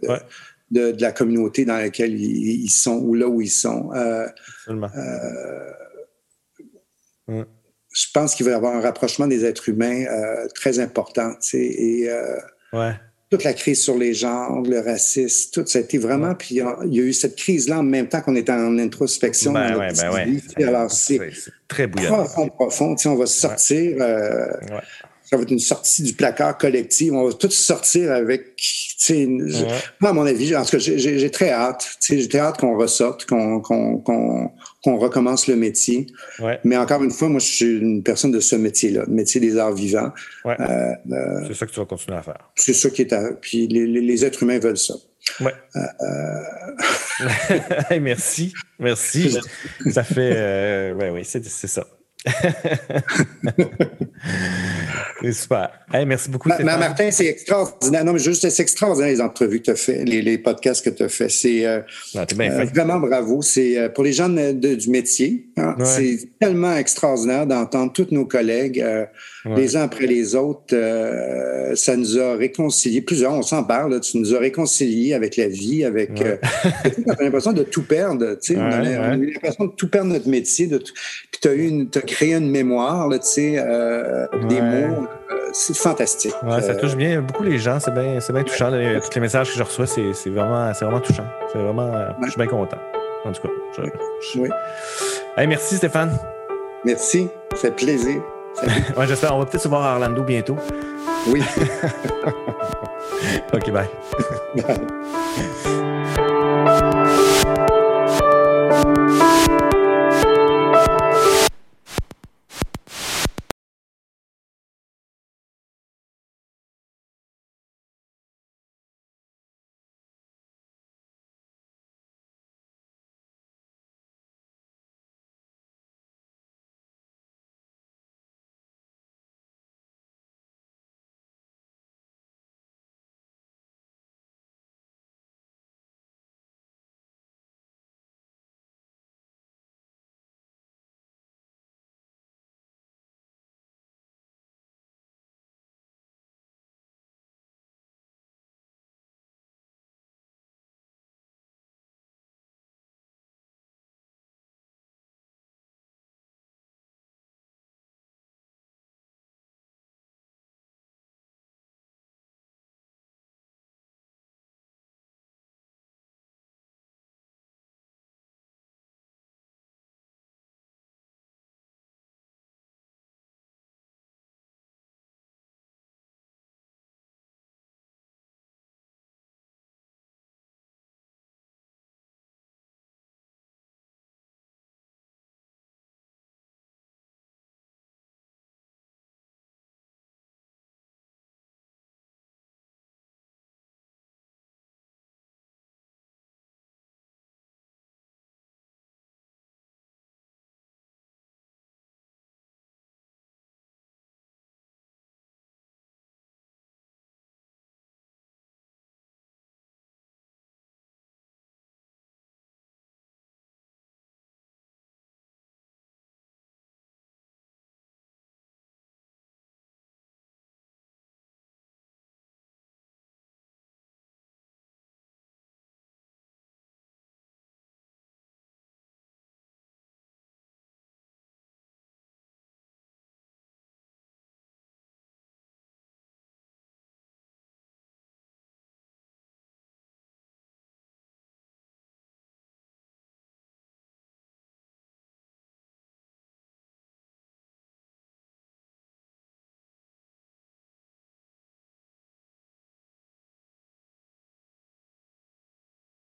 de, de la communauté dans laquelle ils, ils, sont ou là où ils sont. Absolument. Je pense qu'il va y avoir un rapprochement des êtres humains très important, tu sais, et ouais toute la crise sur les genres, le racisme, tout ça a été vraiment. Puis il y, a, eu cette crise-là en même temps qu'on était en introspection. Ben, ouais, ben ouais. Alors c'est très bouillant. Profond, profond. on va sortir. Euh, ça va être une sortie du placard collectif. On va tous sortir avec. Moi, à mon avis, en tout cas, j'ai très hâte. J'ai très hâte qu'on ressorte, qu'on qu'on recommence le métier. Mais encore une fois, moi, je suis une personne de ce métier-là, le métier des arts vivants. Euh, euh, c'est ça que tu vas continuer à faire. C'est ça qui est à. Puis les, les, êtres humains veulent ça. Ouais. Euh, merci. Merci. ça fait. oui, oui, c'est ça. c'est super. merci beaucoup. Martin, c'est extraordinaire. Non, mais juste, c'est extraordinaire les entrevues que tu as fait, les, podcasts que tu as fait. C'est euh, ah, euh, vraiment bravo. C'est euh, pour les gens du métier, hein, c'est tellement extraordinaire d'entendre tous nos collègues les uns après les autres. ça nous a réconciliés. Plusieurs, on s'en parle. tu nous as réconciliés avec la vie, avec. on a l'impression de tout perdre. On, a, eu l'impression de tout perdre notre métier. De Puis tu as une, créer une mémoire, tu sais, des mots. Euh, c'est fantastique. Ouais, ça touche bien beaucoup les gens. C'est bien, c'est bien touchant. tous les messages que je reçois, c'est, c'est vraiment, c'est vraiment touchant. C'est vraiment, Je suis bien content. En tout cas. Je, Oui. Hey, merci Stéphane. Merci. Ça fait plaisir. ouais, j'espère. On va peut-être se voir à Orlando bientôt. Oui. OK, bye. bye.